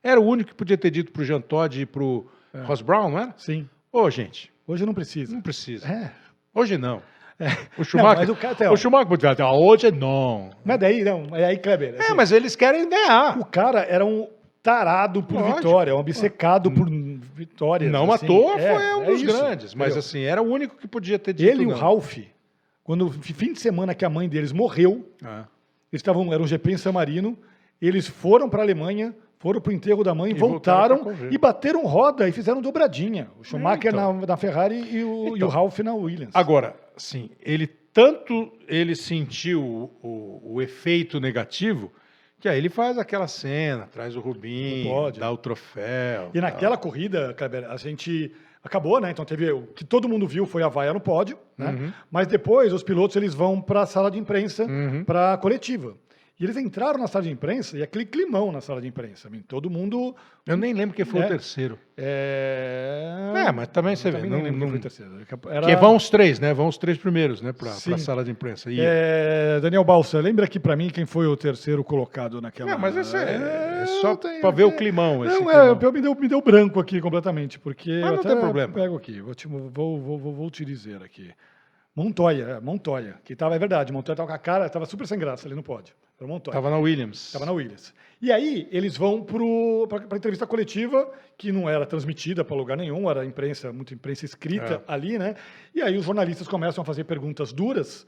Era o único que podia ter dito pro Jean Todt e pro Ross Brown, não era? sim. Ô, gente, Hoje não precisa. não precisa. É. Cara, Não. O Não, Schumacher, mas o cara o Schumacher "Ah, hoje não. Mas daí, não, mas aí, Kleber. É, assim, mas eles querem ganhar. O cara era um tarado por Lógico. vitória, um obcecado por vitórias. Não à assim. toa É, foi um é dos isso, grandes, mas assim, era o único que podia ter dito Ele e o não. Ralph, quando fim de semana que a mãe deles morreu, Ah. eles estavam, era um GP em San Marino, eles foram para a Alemanha, foram pro enterro da mãe, E voltaram, voltaram e bateram roda e fizeram dobradinha. O Schumacher então. na, na Ferrari e o, e Então. o Ralph na Williams. Agora, sim, ele tanto ele sentiu o, o- o efeito negativo que aí ele faz aquela cena, traz o pódio. dá o troféu. E naquela corrida, Kleber, a gente acabou, né? Então teve o que todo mundo viu foi a vaia no pódio, né? Uhum. Mas depois os pilotos eles vão para a sala de imprensa, Uhum. para a coletiva. E eles entraram na sala de imprensa e aquele climão na sala de imprensa. Todo mundo Eu nem lembro quem foi É. o terceiro. é... É, mas também você vê, não- lembro quem não- foi o terceiro. Era... Que vão os três, né? Vão os três primeiros, né? Para a sala de imprensa. E- É, Daniel Balsa, lembra aqui para mim quem foi o terceiro colocado naquela. Não, mas esse é, é só eu tenho- para ver o climão. Esse Não, climão. é, me deu, me deu branco aqui completamente, porque. Mas não tem problema. Pego aqui, vou, te, vou, vou, vou, vou te dizer aqui. Montoya, é, Montoya, que tava, é verdade, Montoya tava com a cara, tava super sem graça ali no pódio. Era o Montoya. Tava na Williams. Tava na Williams. E aí, eles vão para a entrevista coletiva, que não era transmitida para lugar nenhum, era imprensa, muita imprensa escrita É. ali, né? E aí os jornalistas começam a fazer perguntas duras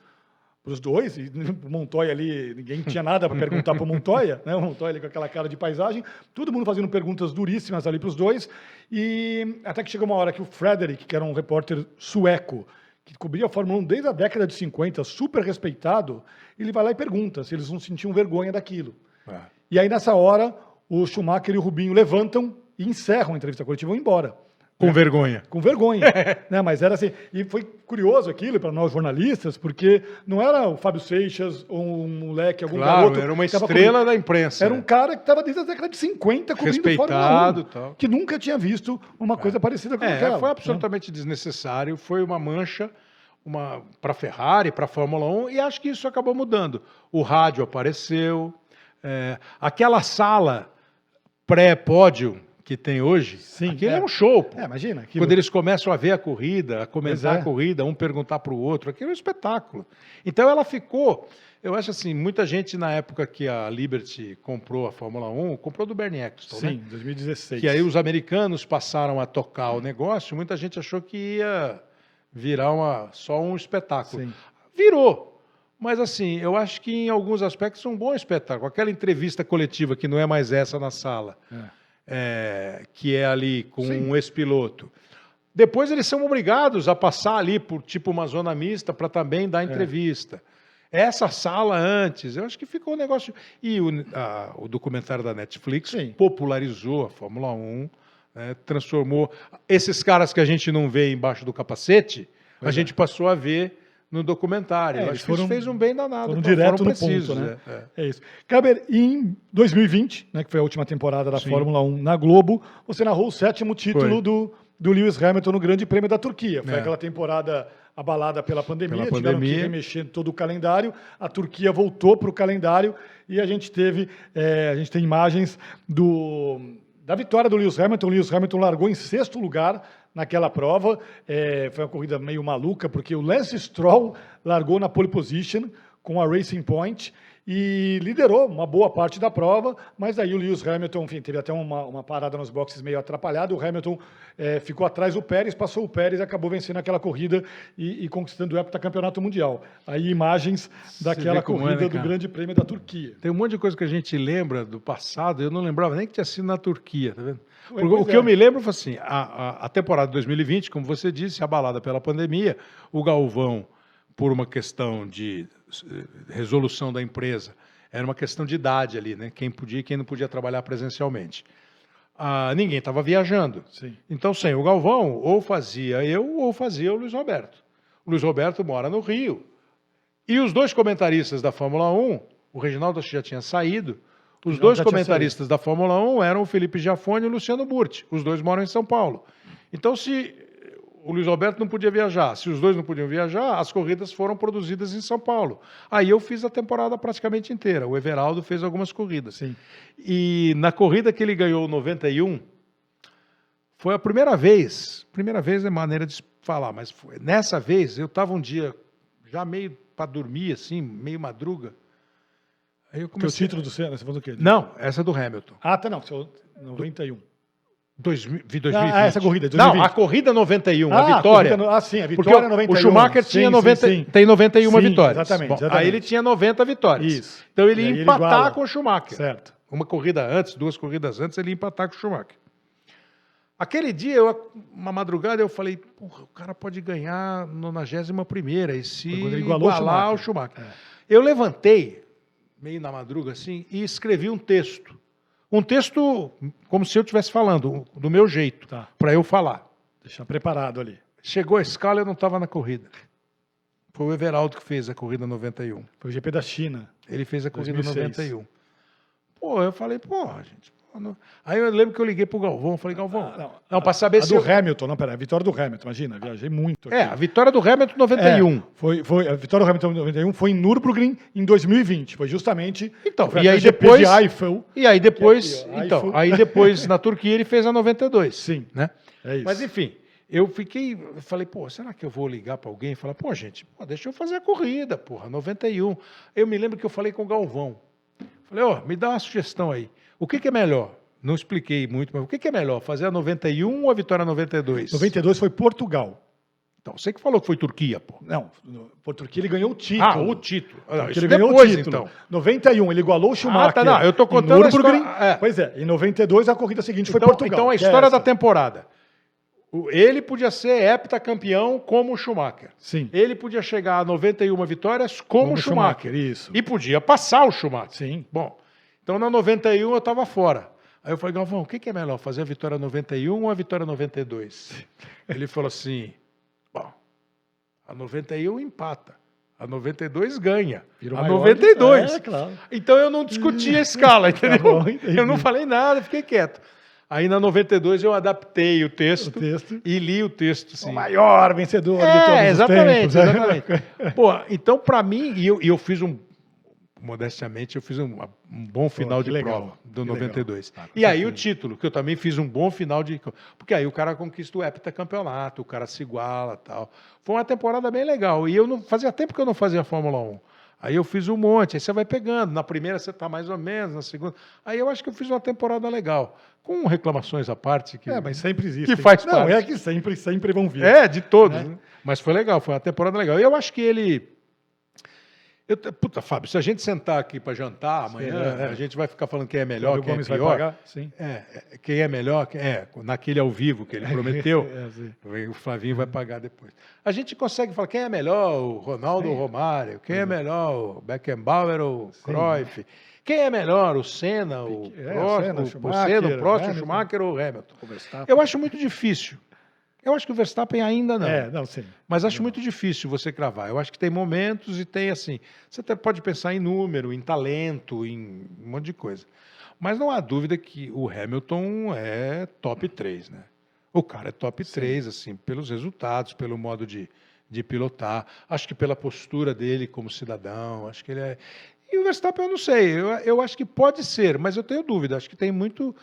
para os dois, e o Montoya ali, ninguém tinha nada para perguntar para o Montoya, né? O Montoya ali com aquela cara de paisagem, todo mundo fazendo perguntas duríssimas ali para os dois, e até que chega uma hora que o Frederick, que era um repórter sueco, que cobria a Fórmula 1 desde a década de 50, super respeitado, ele vai lá e pergunta se eles não sentiam vergonha daquilo. É. E aí, nessa hora, o Schumacher e o Rubinho levantam e encerram a entrevista coletiva e vão embora. Com vergonha. Com vergonha. né? Mas era assim. E foi curioso aquilo para nós jornalistas, porque não era o Fábio Seixas ou um moleque, algum Claro, garoto. era uma estrela cobrindo. da imprensa. Era um né? cara que estava desde a década de 50 cobrindo Fórmula 1, Respeitado e tal. que nunca tinha visto uma coisa parecida com É, aquela. foi né? absolutamente desnecessário, foi uma mancha uma para a Ferrari, para a Fórmula 1, e acho que isso acabou mudando. O rádio apareceu, é, aquela sala pré-pódio que tem hoje, Sim, aquilo é. é. um show. pô. É, imagina. Aquilo... Quando eles começam a ver a corrida, a comentar é. a corrida, um perguntar para o outro, aquilo é um espetáculo. Então ela ficou, eu acho assim, muita gente na época que a Liberty comprou a Fórmula 1, comprou do Bernie Eccleston, né? Sim, 2016. Que aí os americanos passaram a tocar o negócio, muita gente achou que ia virar uma, só um espetáculo. Sim. Virou. Mas assim, eu acho que em alguns aspectos é um bom espetáculo. Aquela entrevista coletiva, que não é mais essa na sala, É. é, que é ali com Sim. um ex-piloto. Depois eles são obrigados a passar ali por tipo uma zona mista para também É. dar entrevista. Essa sala antes, eu acho que ficou um negócio. E o, a- o documentário da Netflix Sim. popularizou a Fórmula 1, né, transformou. Esses caras que a gente não vê embaixo do capacete, a é. gente passou a ver no documentário. É, acho que isso foram- fez um bem danado. Foram pra- direto no precisos, ponto, né? é, é. É isso. Kleber, em 2020, né, que foi a última temporada da Sim. Fórmula 1 na Globo, você narrou o sétimo título Foi. do, do Lewis Hamilton no Grande Prêmio da Turquia. Foi É. aquela temporada abalada pela pandemia, Pela tiveram que pandemia. remexer todo o calendário. A Turquia voltou para o calendário e a gente teve, é, a gente tem imagens do da vitória do Lewis Hamilton. O Lewis Hamilton largou em sexto lugar naquela prova. É, foi uma corrida meio maluca, porque o Lance Stroll largou na pole position com a Racing Point e liderou uma boa parte da prova, mas aí o Lewis Hamilton, enfim, teve até uma, uma parada nos boxes meio atrapalhada. O Hamilton eh, ficou atrás do Pérez, passou o Pérez e acabou vencendo aquela corrida e, e conquistando o heptacampeonato mundial. Aí imagens daquela como é, corrida né, do? Grande Prêmio da Turquia. Tem um monte de coisa que a gente lembra do passado, eu não lembrava nem que tinha sido na Turquia, tá vendo? Pois o que é. eu me lembro foi assim, a, a, temporada de 2020, como você disse, abalada pela pandemia, o Galvão, por uma questão de eh, resolução da empresa, era uma questão de idade ali, né? Quem podia e quem não podia trabalhar presencialmente. Ah, ninguém estava viajando. Sim. Então, sem o Galvão, ou fazia eu ou fazia o Luiz Roberto. O Luiz Roberto mora no Rio. E os dois comentaristas da Fórmula 1, o Reginaldo já tinha saído, os dois comentaristas da Fórmula 1 eram o Felipe Giafone e o Luciano Burti. Os dois moram em São Paulo. Então, se o Luiz Roberto não podia viajar, se os dois não podiam viajar, as corridas foram produzidas em São Paulo. Aí eu fiz a temporada praticamente inteira. O Everaldo fez algumas corridas. Sim. E na corrida que ele ganhou 91, foi a primeira vez, primeira vez é maneira de falar, mas foi, nessa vez eu estava um dia já meio para dormir, assim, meio madruga. Aí eu Porque o comecei... título do Senna, você falou do quê? Não, essa é do Hamilton. Ah, tá, não. seu 91. Dois, mi- vi 2020. Ah, essa corrida, 2020. Não, a corrida 91, Ah, a vitória. no- ah, sim, a Porque vitória o, 91. o Schumacher Sim, tinha sim, 90, sim. tem 91 Sim, vitórias. exatamente, Bom, exatamente. Aí ele tinha 90 vitórias. Isso. Então ele ia ele empatar iguala. com o Schumacher. Certo. uma corrida antes, duas corridas antes, ele ia empatar com o Schumacher. Aquele dia, eu, uma madrugada, eu falei, porra, o cara pode ganhar na 91 e se ele o igualar o Schumacher. Schumacher. Eu levantei, meio na madruga assim, e escrevi um texto. Um texto como se eu estivesse falando, do meu jeito, Tá. para eu falar. Deixar preparado ali. Chegou a escala, eu não estava na corrida. Foi o Everaldo que fez a corrida 91. Foi o GP da China. Ele fez a corrida 2006. 91. Pô, eu falei, pô, gente. Não- Aí eu lembro que eu liguei pro Galvão, falei, Galvão, Ah, não. não, para saber A se do eu... Hamilton, não, pera, a vitória do Hamilton, imagina, viajei muito. É, aqui. a vitória do Hamilton 91. É, foi, foi, a vitória do Hamilton em 91 foi em Nürburgring em 2020. Foi justamente. Então, foi e aí GP depois- de Eiffel. E aí depois, Que aqui, ó, então, aí depois na Turquia ele fez a 92. Sim. né? É isso. Mas enfim, eu fiquei, eu falei, pô, será que eu vou ligar para alguém e falar, pô, gente, pô, deixa eu fazer a corrida, porra, 91. Eu me lembro que eu falei com o Galvão. Falei, ó, me dá uma sugestão aí. O que, que é melhor? Não expliquei muito, mas o que, que é melhor? Fazer a 91 ou a vitória 92? 92 foi Portugal. Então, você que falou que foi Turquia, pô. Não, por Turquia ele ganhou o título. Ah, o título. Ah, ele ganhou depois, o título. então. 91, ele igualou o Schumacher. Ah, tá, não, eu tô contando a história- é. Pois é, em 92 a corrida seguinte foi Então, Portugal. então a é história da essa. temporada. Ele podia ser heptacampeão como o Schumacher. Sim. Ele podia chegar a 91 vitórias como, Como o Schumacher. isso. E podia passar o Schumacher. Sim. Bom, então na 91 eu estava fora. Aí eu falei, Galvão, o que, que é melhor, fazer a vitória 91 ou a vitória 92? Ele falou assim, bom, a 91 empata, a 92 ganha, Virou a maior 92. de- É, claro. Então eu não discuti a escala, entendeu? bom, eu não falei nada, fiquei quieto. Aí na 92 eu adaptei o texto, O texto. e li o texto. O Assim. maior vencedor de todos É, os exatamente, tempos. né? exatamente. Pô, então para mim, e eu, e eu fiz um, modestamente, eu fiz um, um bom final de legal, prova do que legal. 92. Tá, e aí o título, que eu também fiz um bom final de... Porque aí o cara conquista o heptacampeonato, o cara se iguala tal. Foi uma temporada bem legal. E eu não fazia tempo que eu não fazia Fórmula 1. Aí eu fiz um monte, aí você vai pegando. Na primeira você está mais ou menos, na segunda. Aí eu acho que eu fiz uma temporada legal. Com reclamações à parte. Que... É, mas sempre existe. Que faz Não, parte. é que sempre, sempre vão vir. É, de todos. Né? né? Mas foi legal, foi uma temporada legal. E eu acho que ele. Eu, puta, Fábio, se a gente sentar aqui para jantar amanhã, é, é. a gente vai ficar falando quem é melhor, quem é pior. pagar? Sim. É, é, quem é melhor, é, naquele ao vivo que ele prometeu, É, o Flavinho vai pagar depois. A gente consegue falar quem é melhor, o Ronaldo ou o Romário, quem é melhor, o Beckenbauer ou o Cruyff, quem é melhor, o Senna, o é, Prost, o, Senna, o Prost, o. Schumacher ou o Hamilton. Eu acho muito difícil. Eu acho que o Verstappen ainda não. É, não, sim. Mas acho muito difícil você cravar. Eu acho que tem momentos e tem assim. Você até pode pensar em número, em talento, em um monte de coisa. Mas não há dúvida que o Hamilton é top 3, né? O cara é top 3, assim, pelos resultados, pelo modo de, de pilotar. Acho que pela postura dele como cidadão. Acho que ele é. E o Verstappen, eu não sei. Eu, eu acho que pode ser, mas eu tenho dúvida. Acho que tem muito.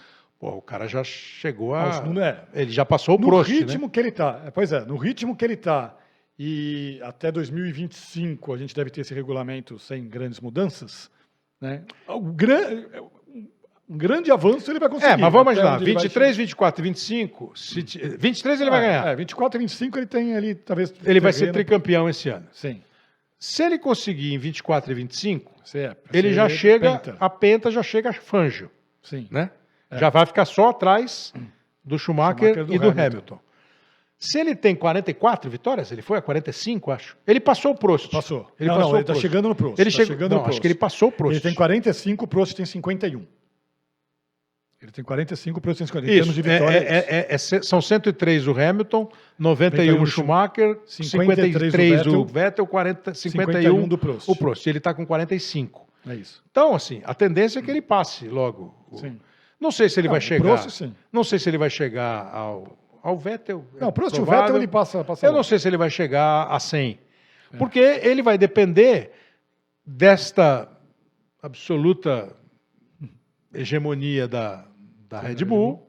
Pô, o cara já chegou a. Mas não é. Ele já passou o No Prost, né? ritmo que ele está, pois é, no ritmo que ele está, e até 2025 a gente deve ter esse regulamento sem grandes mudanças, né? O gran- um grande avanço ele vai conseguir. É, mas vamos imaginar, onde ele vai 23, 24 e 25, se, ti- 23 ele vai ganhar. É, 24 e 25 ele tem ali, talvez... Ele vai ser tricampeão esse ano. Sim. Se ele conseguir em 24 e 25, Você é, ele já chega, penta. a penta já chega a Fangio, Sim. né? Já vai ficar só atrás do Schumacher, Schumacher do e do Hamilton. Hamilton. Se ele tem 44 vitórias, ele foi a 45, acho. Ele passou o Prost. Passou. Ele não, passou não, ele está chegando no Prost. Ele tá chegou, chegando não, no acho Prost. que ele passou o Prost. Ele tem 45, o Prost tem 51. Ele tem 45, o Prost tem 51. Em termos Isso, de é- vitórias... é- é- é- é- são 103 o Hamilton, 91 91 o Schumacher, 53 53 o o Vettel, 40, 51 51 do Prost. o Prost. Ele está com 45. É isso. Então, assim, a tendência é que ele passe logo. o- Sim. Não sei se ele Não, vai chegar. Prost, sim. Não sei se ele vai chegar ao, ao Vettel. Não, o Prost, o provável. Vettel, ele passa... passa Eu não logo. sei se ele vai chegar a 100. Porque ele vai depender desta absoluta hegemonia da, da Red Bull,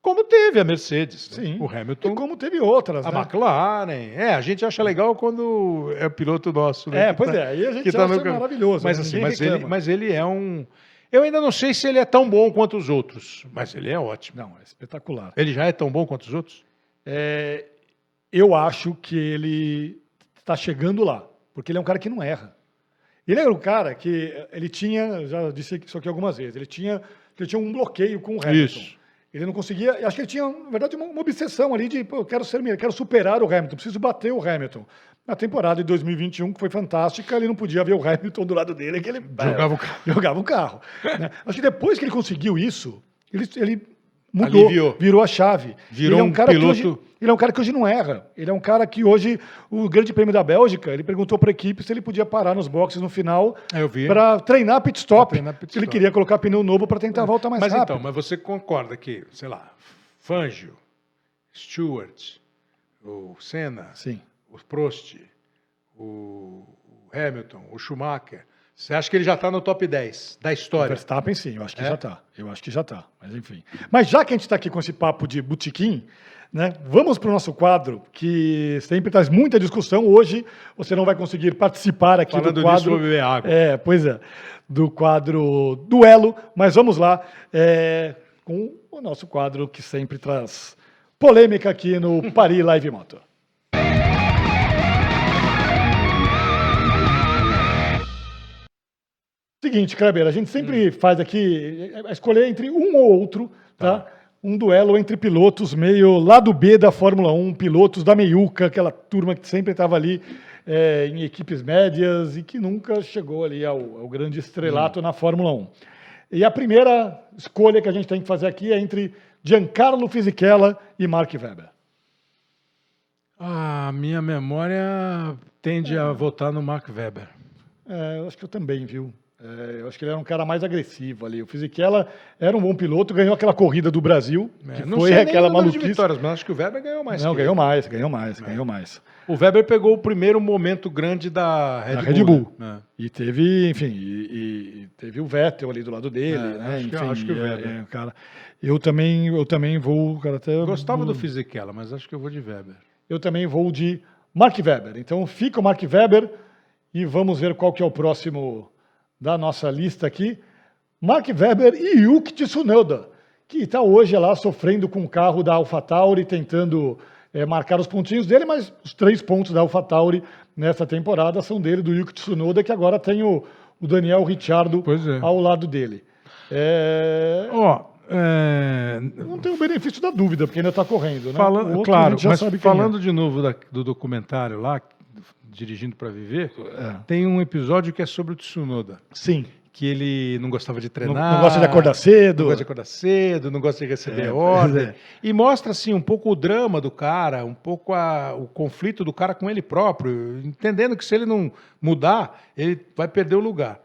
como teve a Mercedes. né? Sim. O Hamilton, E como teve outras, a né? McLaren. É, a gente acha legal quando é o piloto nosso. né, É, que pois tá- é, aí a gente tá acha no campo. maravilhoso. Mas, né? assim, Ninguém mas, ele, mas ele é um. Eu ainda não sei se ele é tão bom quanto os outros, mas ele é ótimo. Não, é espetacular. Ele já é tão bom quanto os outros? É, eu acho que ele está chegando lá, porque ele é um cara que não erra. Ele era um cara que ele tinha, já disse isso aqui algumas vezes, ele tinha, ele tinha um bloqueio com o Hamilton. Isso. Ele não conseguia, acho que ele tinha, na verdade, uma, uma obsessão ali de, eu quero ser, eu quero superar o Hamilton, preciso bater o Hamilton. Na temporada de 2021, que foi fantástica, ele não podia ver o Hamilton do lado dele, que ele Jogava o carro. Jogava o carro. né? Acho que depois que ele conseguiu isso, ele, ele mudou, Aliviou. virou a chave. Virou ele é um um cara que piloto- hoje, ele é um cara que hoje não erra. Ele é um cara que hoje, o Grande Prêmio da Bélgica, ele perguntou para a equipe se ele podia parar nos boxes no final É, para treinar pit stop. Treinar pit Se ele stop. queria colocar pneu novo para tentar voltar mais mas rápido. então, mas você concorda que, sei lá, Fangio, Stewart, o Senna, Sim. O Prost, o Hamilton, o Schumacher, você acha que ele já está no top 10 da O história? Verstappen, sim, eu acho que É? já está. Eu acho que já está. Mas enfim. Mas já que a gente está aqui com esse papo de botequim, né, vamos para o nosso quadro, que sempre traz muita discussão. Hoje você não vai conseguir participar aqui Falando do disso, quadro. vou beber água. É, pois é. Do quadro Duelo, mas vamos lá é, com o nosso quadro que sempre traz polêmica aqui no Paris Live Moto. Seguinte, Kleber, a gente sempre faz aqui é, é escolher entre um ou outro, tá? Um duelo entre pilotos meio lado B da Fórmula 1, pilotos da meiuca, aquela turma que sempre estava ali é, em equipes médias e que nunca chegou ali ao, ao grande estrelato na Fórmula 1. E a primeira escolha que a gente tem que fazer aqui é entre Giancarlo Fisichella e Mark Webber. Ah, minha memória tende a votar no Mark Webber. É, eu acho que eu também, viu? É, eu acho que ele era um cara mais agressivo ali. O Fisichella era um bom piloto, ganhou aquela corrida do Brasil, que É, não foi aquela número de maluquice. vitórias, mas acho que o Weber ganhou mais. Não, que ganhou ele. mais, ganhou mais, ganhou mais. O Weber pegou o primeiro momento grande da Red Da Bull. Red Bull. né? E teve, enfim, e, e teve o Vettel ali do lado dele, É, né? acho que- enfim, acho que o é- Weber. é, cara, eu também, eu também vou, cara, até Eu Gostava do Fisichella, mas acho que eu vou de Weber. eu também vou de Mark Webber. Então fica o Mark Webber e vamos ver qual que é o próximo da nossa lista aqui. Mark Webber e Yuki Tsunoda, que está hoje lá sofrendo com o carro da AlphaTauri, tentando eh, marcar os pontinhos dele, mas os três pontos da AlphaTauri nessa temporada são dele, do Yuki Tsunoda, que agora tem o, o Daniel Ricciardo é. ao lado dele. É, Ó, é, não tem o benefício da dúvida, porque ainda está correndo, né? O Falando, claro, mas quem é. falando de novo da- do documentário lá, Dirigindo para Viver, É. tem um episódio que é sobre o Tsunoda, Sim. que ele não gostava de Não, treinar. não gosta de acordar cedo. Não gosta de acordar cedo, não gosta de receber É, ordem. é. E mostra, assim, um pouco o drama do cara, um pouco a- o conflito do cara com ele próprio, entendendo que se ele não mudar, ele vai perder o lugar.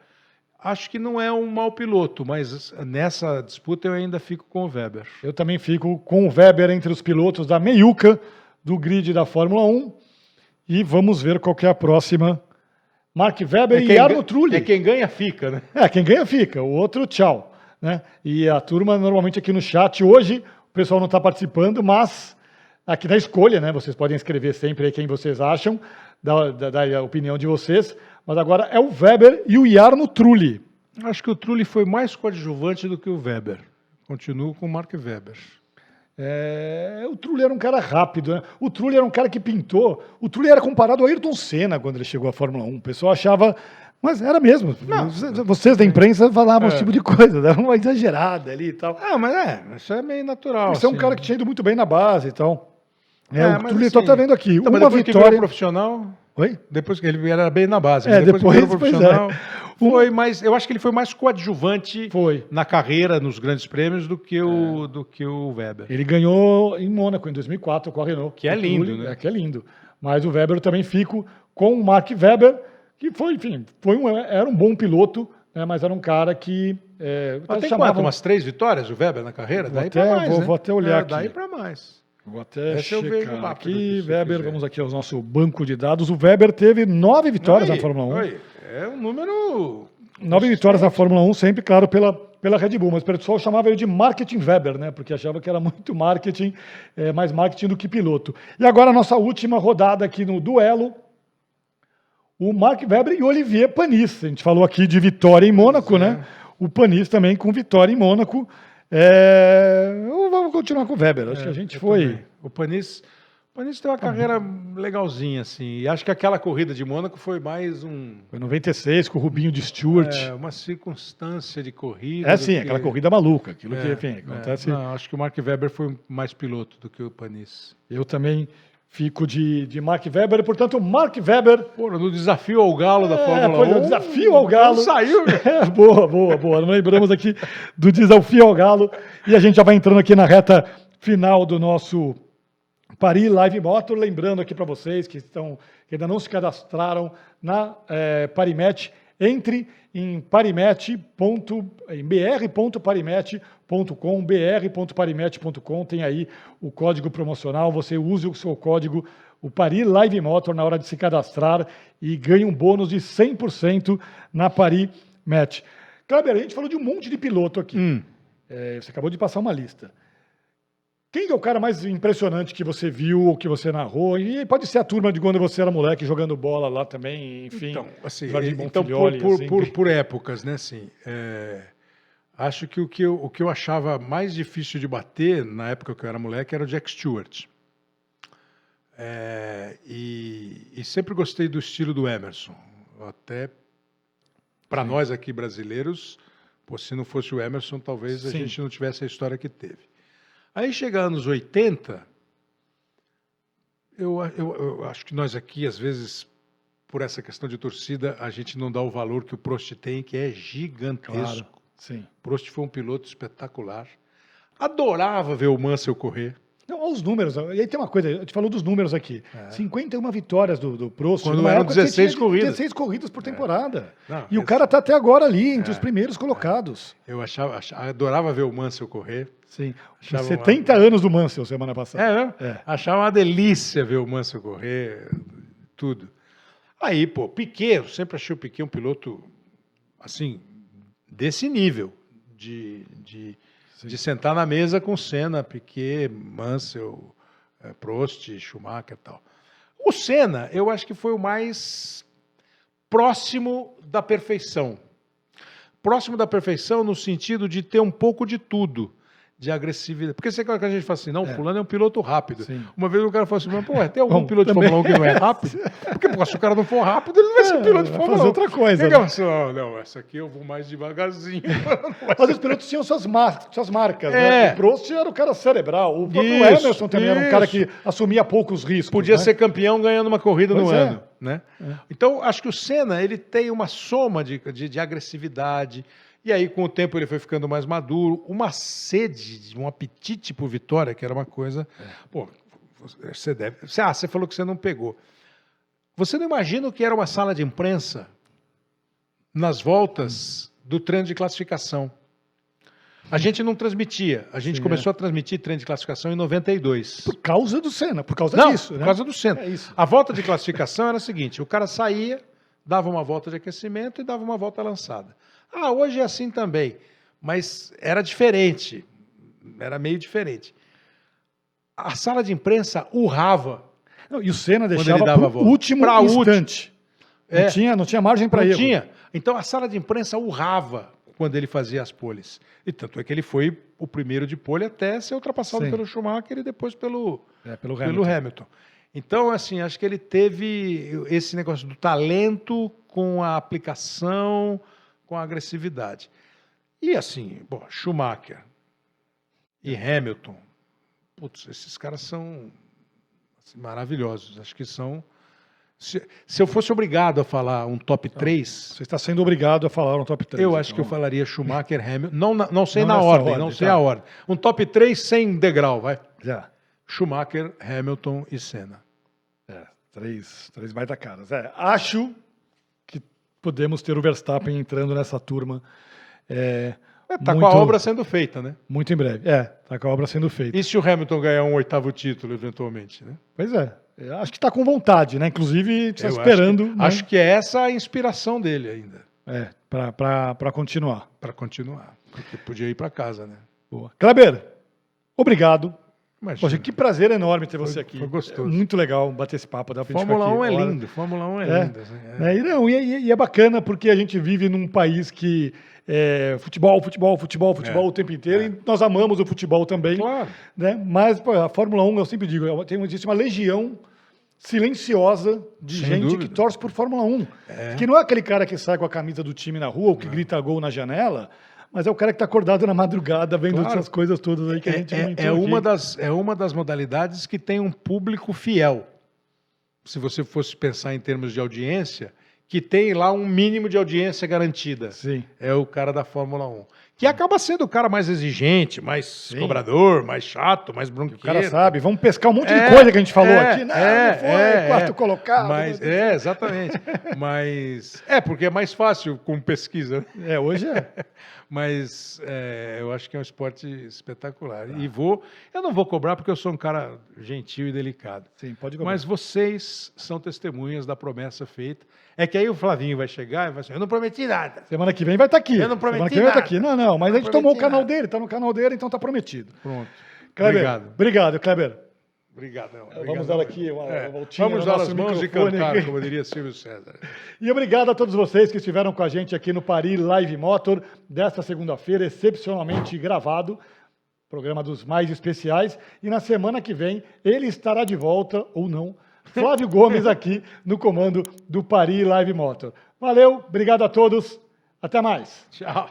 Acho que não é um mau piloto, mas nessa disputa eu ainda fico com o Weber. Eu também fico com o Weber entre os pilotos da meiuca do grid da Fórmula 1. E vamos ver qual que é a próxima. Mark Webber e Arno Trulli. é quem ganha, fica, né? É, quem ganha fica, o outro tchau. Né? E a turma normalmente aqui no chat, hoje o pessoal não está participando, mas aqui na escolha, né? Vocês podem escrever sempre aí quem vocês acham, da, da, da opinião de vocês. Mas agora é o Weber e o Jarno Trulli. Acho que o Trulli foi mais coadjuvante do que o Weber. Continuo com o Mark Weber. É, o Trulli era um cara rápido, né? O Trulli era um cara que pintou. O Trulli era comparado ao Ayrton Senna quando ele chegou à Fórmula 1. O pessoal achava. Mas era mesmo. Vocês da imprensa falavam esse tipo de coisa, dava uma exagerada ali e tal. Ah, mas é, isso é meio natural. Você é um assim. cara que tinha ido muito bem na base e tal. É, É, o Trulli, assim, tá vendo aqui, uma vitória. profissional, Oi? depois que ele era bem na base, É, mas depois, depois, virou pois é. profissional, foi mais, eu acho que ele foi mais coadjuvante Foi. na carreira, nos grandes prêmios, do que o, do que o Weber. Ele ganhou em Mônaco em 2004 com a Renault. Que é O lindo, Trulli, né? É, que é lindo. Mas o Weber eu também fico com o Mark Webber, que foi, enfim, foi um, era um bom piloto, né, mas era um cara que. É, Mas tem chamavam- quanto? Umas três vitórias o Weber na carreira? Vou daí até- mais, vou- né? vou até olhar É, aqui. Daí pra mais. Vou até Esse checar aqui. Weber, quiser. vamos aqui ao nosso banco de dados. O Weber teve nove vitórias na Fórmula 1. aí, É um número... Nove vitórias na Fórmula 1, sempre, claro, pela, pela Red Bull. Mas o pessoal chamava ele de marketing Weber, né? Porque achava que era muito marketing, é, mais marketing do que piloto. E agora a nossa última rodada aqui no duelo. O Mark Webber e o Olivier Panis. A gente falou aqui de vitória em Mônaco, é. né? O Panis também com vitória em Mônaco. É, Vamos continuar com o Weber. Acho que a gente foi. também. O Panis, O Panis tem uma carreira legalzinha, assim. E acho que aquela corrida de Mônaco foi mais um. Foi 96 com o Rubinho de Stewart. É, uma circunstância de corrida. É sim, que- aquela corrida maluca, aquilo que, É, enfim, é. acontece. Não, acho que o Mark Webber foi mais piloto do que o Panis. Eu também fico de, de Mark Webber, portanto, Mark Webber. Pô, no desafio ao Galo da É, Fórmula foi 1. no desafio ao Galo. não Saiu, meu. É, boa, boa, boa. Não lembramos aqui do desafio ao Galo. E a gente já vai entrando aqui na reta final do nosso Paris Live Motor. Lembrando aqui para vocês que, estão, que ainda não se cadastraram na é, Parimatch, entre em br.parimatch.com, br.parimatch.com, tem aí o código promocional, você use o seu código, o Paris Live Motor, na hora de se cadastrar e ganha um bônus de 100% na Paris Match. Kleber, a gente falou de um monte de piloto aqui. Hum. É, você acabou de passar uma lista. Quem é o cara mais impressionante que você viu ou que você narrou? E pode ser a turma de quando você era moleque jogando bola lá também, enfim. Então, assim, então por, por, assim. por, por épocas, né? Assim, é, acho que o que, eu, o que eu achava mais difícil de bater na época que eu era moleque era o Jack Stewart. É, e, e sempre gostei do estilo do Emerson. Até para nós aqui brasileiros, pô, se não fosse o Emerson, talvez a Sim. gente não tivesse a história que teve. Aí chega anos 80, eu, eu, eu acho que nós aqui, às vezes, por essa questão de torcida, a gente não dá o valor que o Prost tem, que é gigantesco. Claro, sim. Prost foi um piloto espetacular. Adorava ver o Mansell correr. Não, olha os números. E aí tem uma coisa, a gente falou dos números aqui. 51 vitórias do, do Prost. É. Quando eram época que 16 tinha corridas. 16 corridas por temporada. Não, e o cara tá até agora ali, entre os primeiros colocados. Eu achava, achava- adorava ver o Mansell correr. Sim. Achava 70 anos do Mansell semana passada. É, né? É. Achava uma delícia ver o Mansell correr, tudo. Aí, pô, Piquet, eu sempre achei o Piquet um piloto, assim, desse nível, de, de, de sentar na mesa com Senna, Piquet, Mansell, eh, Prost, Schumacher e tal. O Senna, eu acho que foi o mais próximo da perfeição. Próximo da perfeição no sentido de ter um pouco de tudo. De agressividade. Porque você que a gente fala assim, não, fulano é um piloto rápido. Sim. Uma vez o cara falou assim, mas, pô, tem algum Bom, piloto também. de Fórmula 1 que não é rápido? Porque, pô, se o cara não for rápido, ele não vai ser É, piloto de Fórmula 1. fazer outra coisa, né? assim, "Ah, não, essa aqui eu vou mais devagarzinho. Não Mas os pilotos tinham suas, mar- suas marcas, É. né? O Prost era o cara cerebral. O próprio Isso, Emerson também era um cara isso. que assumia poucos riscos. Podia né? ser campeão ganhando uma corrida no Pois é. ano. Né? Então, acho que o Senna ele tem uma soma de, de, de agressividade. E aí, com o tempo, ele foi ficando mais maduro. Uma sede, um apetite por vitória, que era uma coisa. Pô, você deve. Ah, você falou que você não pegou. Você não imagina o que era uma sala de imprensa nas voltas do treino de classificação? A gente não transmitia. A gente Sim, começou a transmitir treino de classificação em 92. Por causa do Senna, por causa Não, disso. por né? causa do centro. É. A volta de classificação era a seguinte: o cara saía, dava uma volta de aquecimento e dava uma volta lançada. Ah, hoje é assim também, mas era diferente, era meio diferente. A sala de imprensa urrava. Não, e o Senna ele deixava para volta. último Pra instante. É. Não, tinha, não tinha margem para Não erro. tinha. Então a sala de imprensa urrava quando ele fazia as poles. E tanto é que ele foi o primeiro de pole até ser ultrapassado Sim. pelo Schumacher e depois pelo, É, pelo pelo Hamilton. Hamilton. Então, assim, acho que ele teve esse negócio do talento com a aplicação, com agressividade. E assim, bom, Schumacher e Hamilton, putz, esses caras são assim, maravilhosos. Acho que são. Se, se eu fosse obrigado a falar um top 3, Você está sendo obrigado a falar no top 3. eu acho que eu falaria Schumacher, Hamilton. Não, não sei Não na ordem, ordem, não sei tá. a ordem. Um top 3 sem degrau, vai. Já. Schumacher, Hamilton e Senna. É, três, três baita caras. É, acho podemos ter o Verstappen entrando nessa turma. É, É, tá muito, com a obra sendo feita, né? Muito em breve. É, tá com a obra sendo feita. E se o Hamilton ganhar um oitavo título, eventualmente, né? Pois é. Eu acho que está com vontade, né? Inclusive, está Eu acho esperando que- né? Acho que é essa a inspiração dele ainda, é, para continuar. para continuar. Porque podia ir para casa, né? Boa. Kleber, obrigado. Imagina. Poxa, que prazer enorme ter você Foi- aqui. foi gostoso. É muito legal bater esse papo. Gente Fórmula ficar 1 aqui é lindo, Fórmula 1 é, É. lindo. assim, é. É, e, não, e, e- e é bacana porque a gente vive num país que é futebol, futebol, futebol, futebol É, o tempo inteiro é. e nós amamos o futebol também. Claro. Né? Mas pô, a Fórmula 1, eu sempre digo, é tem, existe uma legião silenciosa de Sem gente dúvida. que torce por Fórmula 1. Que não é aquele cara que sai com a camisa do time na rua ou que grita gol na janela, mas é o cara que está acordado na madrugada vendo Claro. essas coisas todas aí que a É, gente é- é uma das, é uma das modalidades que tem um público fiel. Se você fosse pensar em termos de audiência, que tem lá um mínimo de audiência garantida. Sim. É o cara da Fórmula 1. Que acaba sendo o cara mais exigente, mais Sim. cobrador, mais chato, mais O bronqueiro. cara sabe, vamos pescar um monte É, de coisa que a gente falou é, aqui. Não, é, não foi, é, quarto é. colocado. Mas, é, exatamente. Mas. É, porque é mais fácil com pesquisa. É, hoje é. Mas é, eu acho que é um esporte espetacular. E vou. Eu não vou cobrar porque eu sou um cara gentil e delicado. Sim, pode cobrar. Mas vocês são testemunhas da promessa feita. É que aí o Flavinho vai chegar e vai dizer: Eu não prometi nada. Semana que vem vai estar aqui. Eu não prometi Semana que vem vai estar nada. aqui. Não, não, mas Eu a gente não tomou o canal nada. dele, tá no canal dele, então tá prometido. Pronto. Kleber, Obrigado. Obrigado, Kleber. Obrigadão. Vamos dar aqui uma, É, uma voltinha Vamos dar as mãos e cantar, aqui. como diria Silvio César. E obrigado a todos vocês que estiveram com a gente aqui no Paris Live Motor desta segunda-feira, excepcionalmente gravado, programa dos mais especiais. E na semana que vem ele estará de volta, ou não, Flávio Gomes aqui no comando do Paris Live Motor. Valeu, obrigado a todos, até mais. Tchau.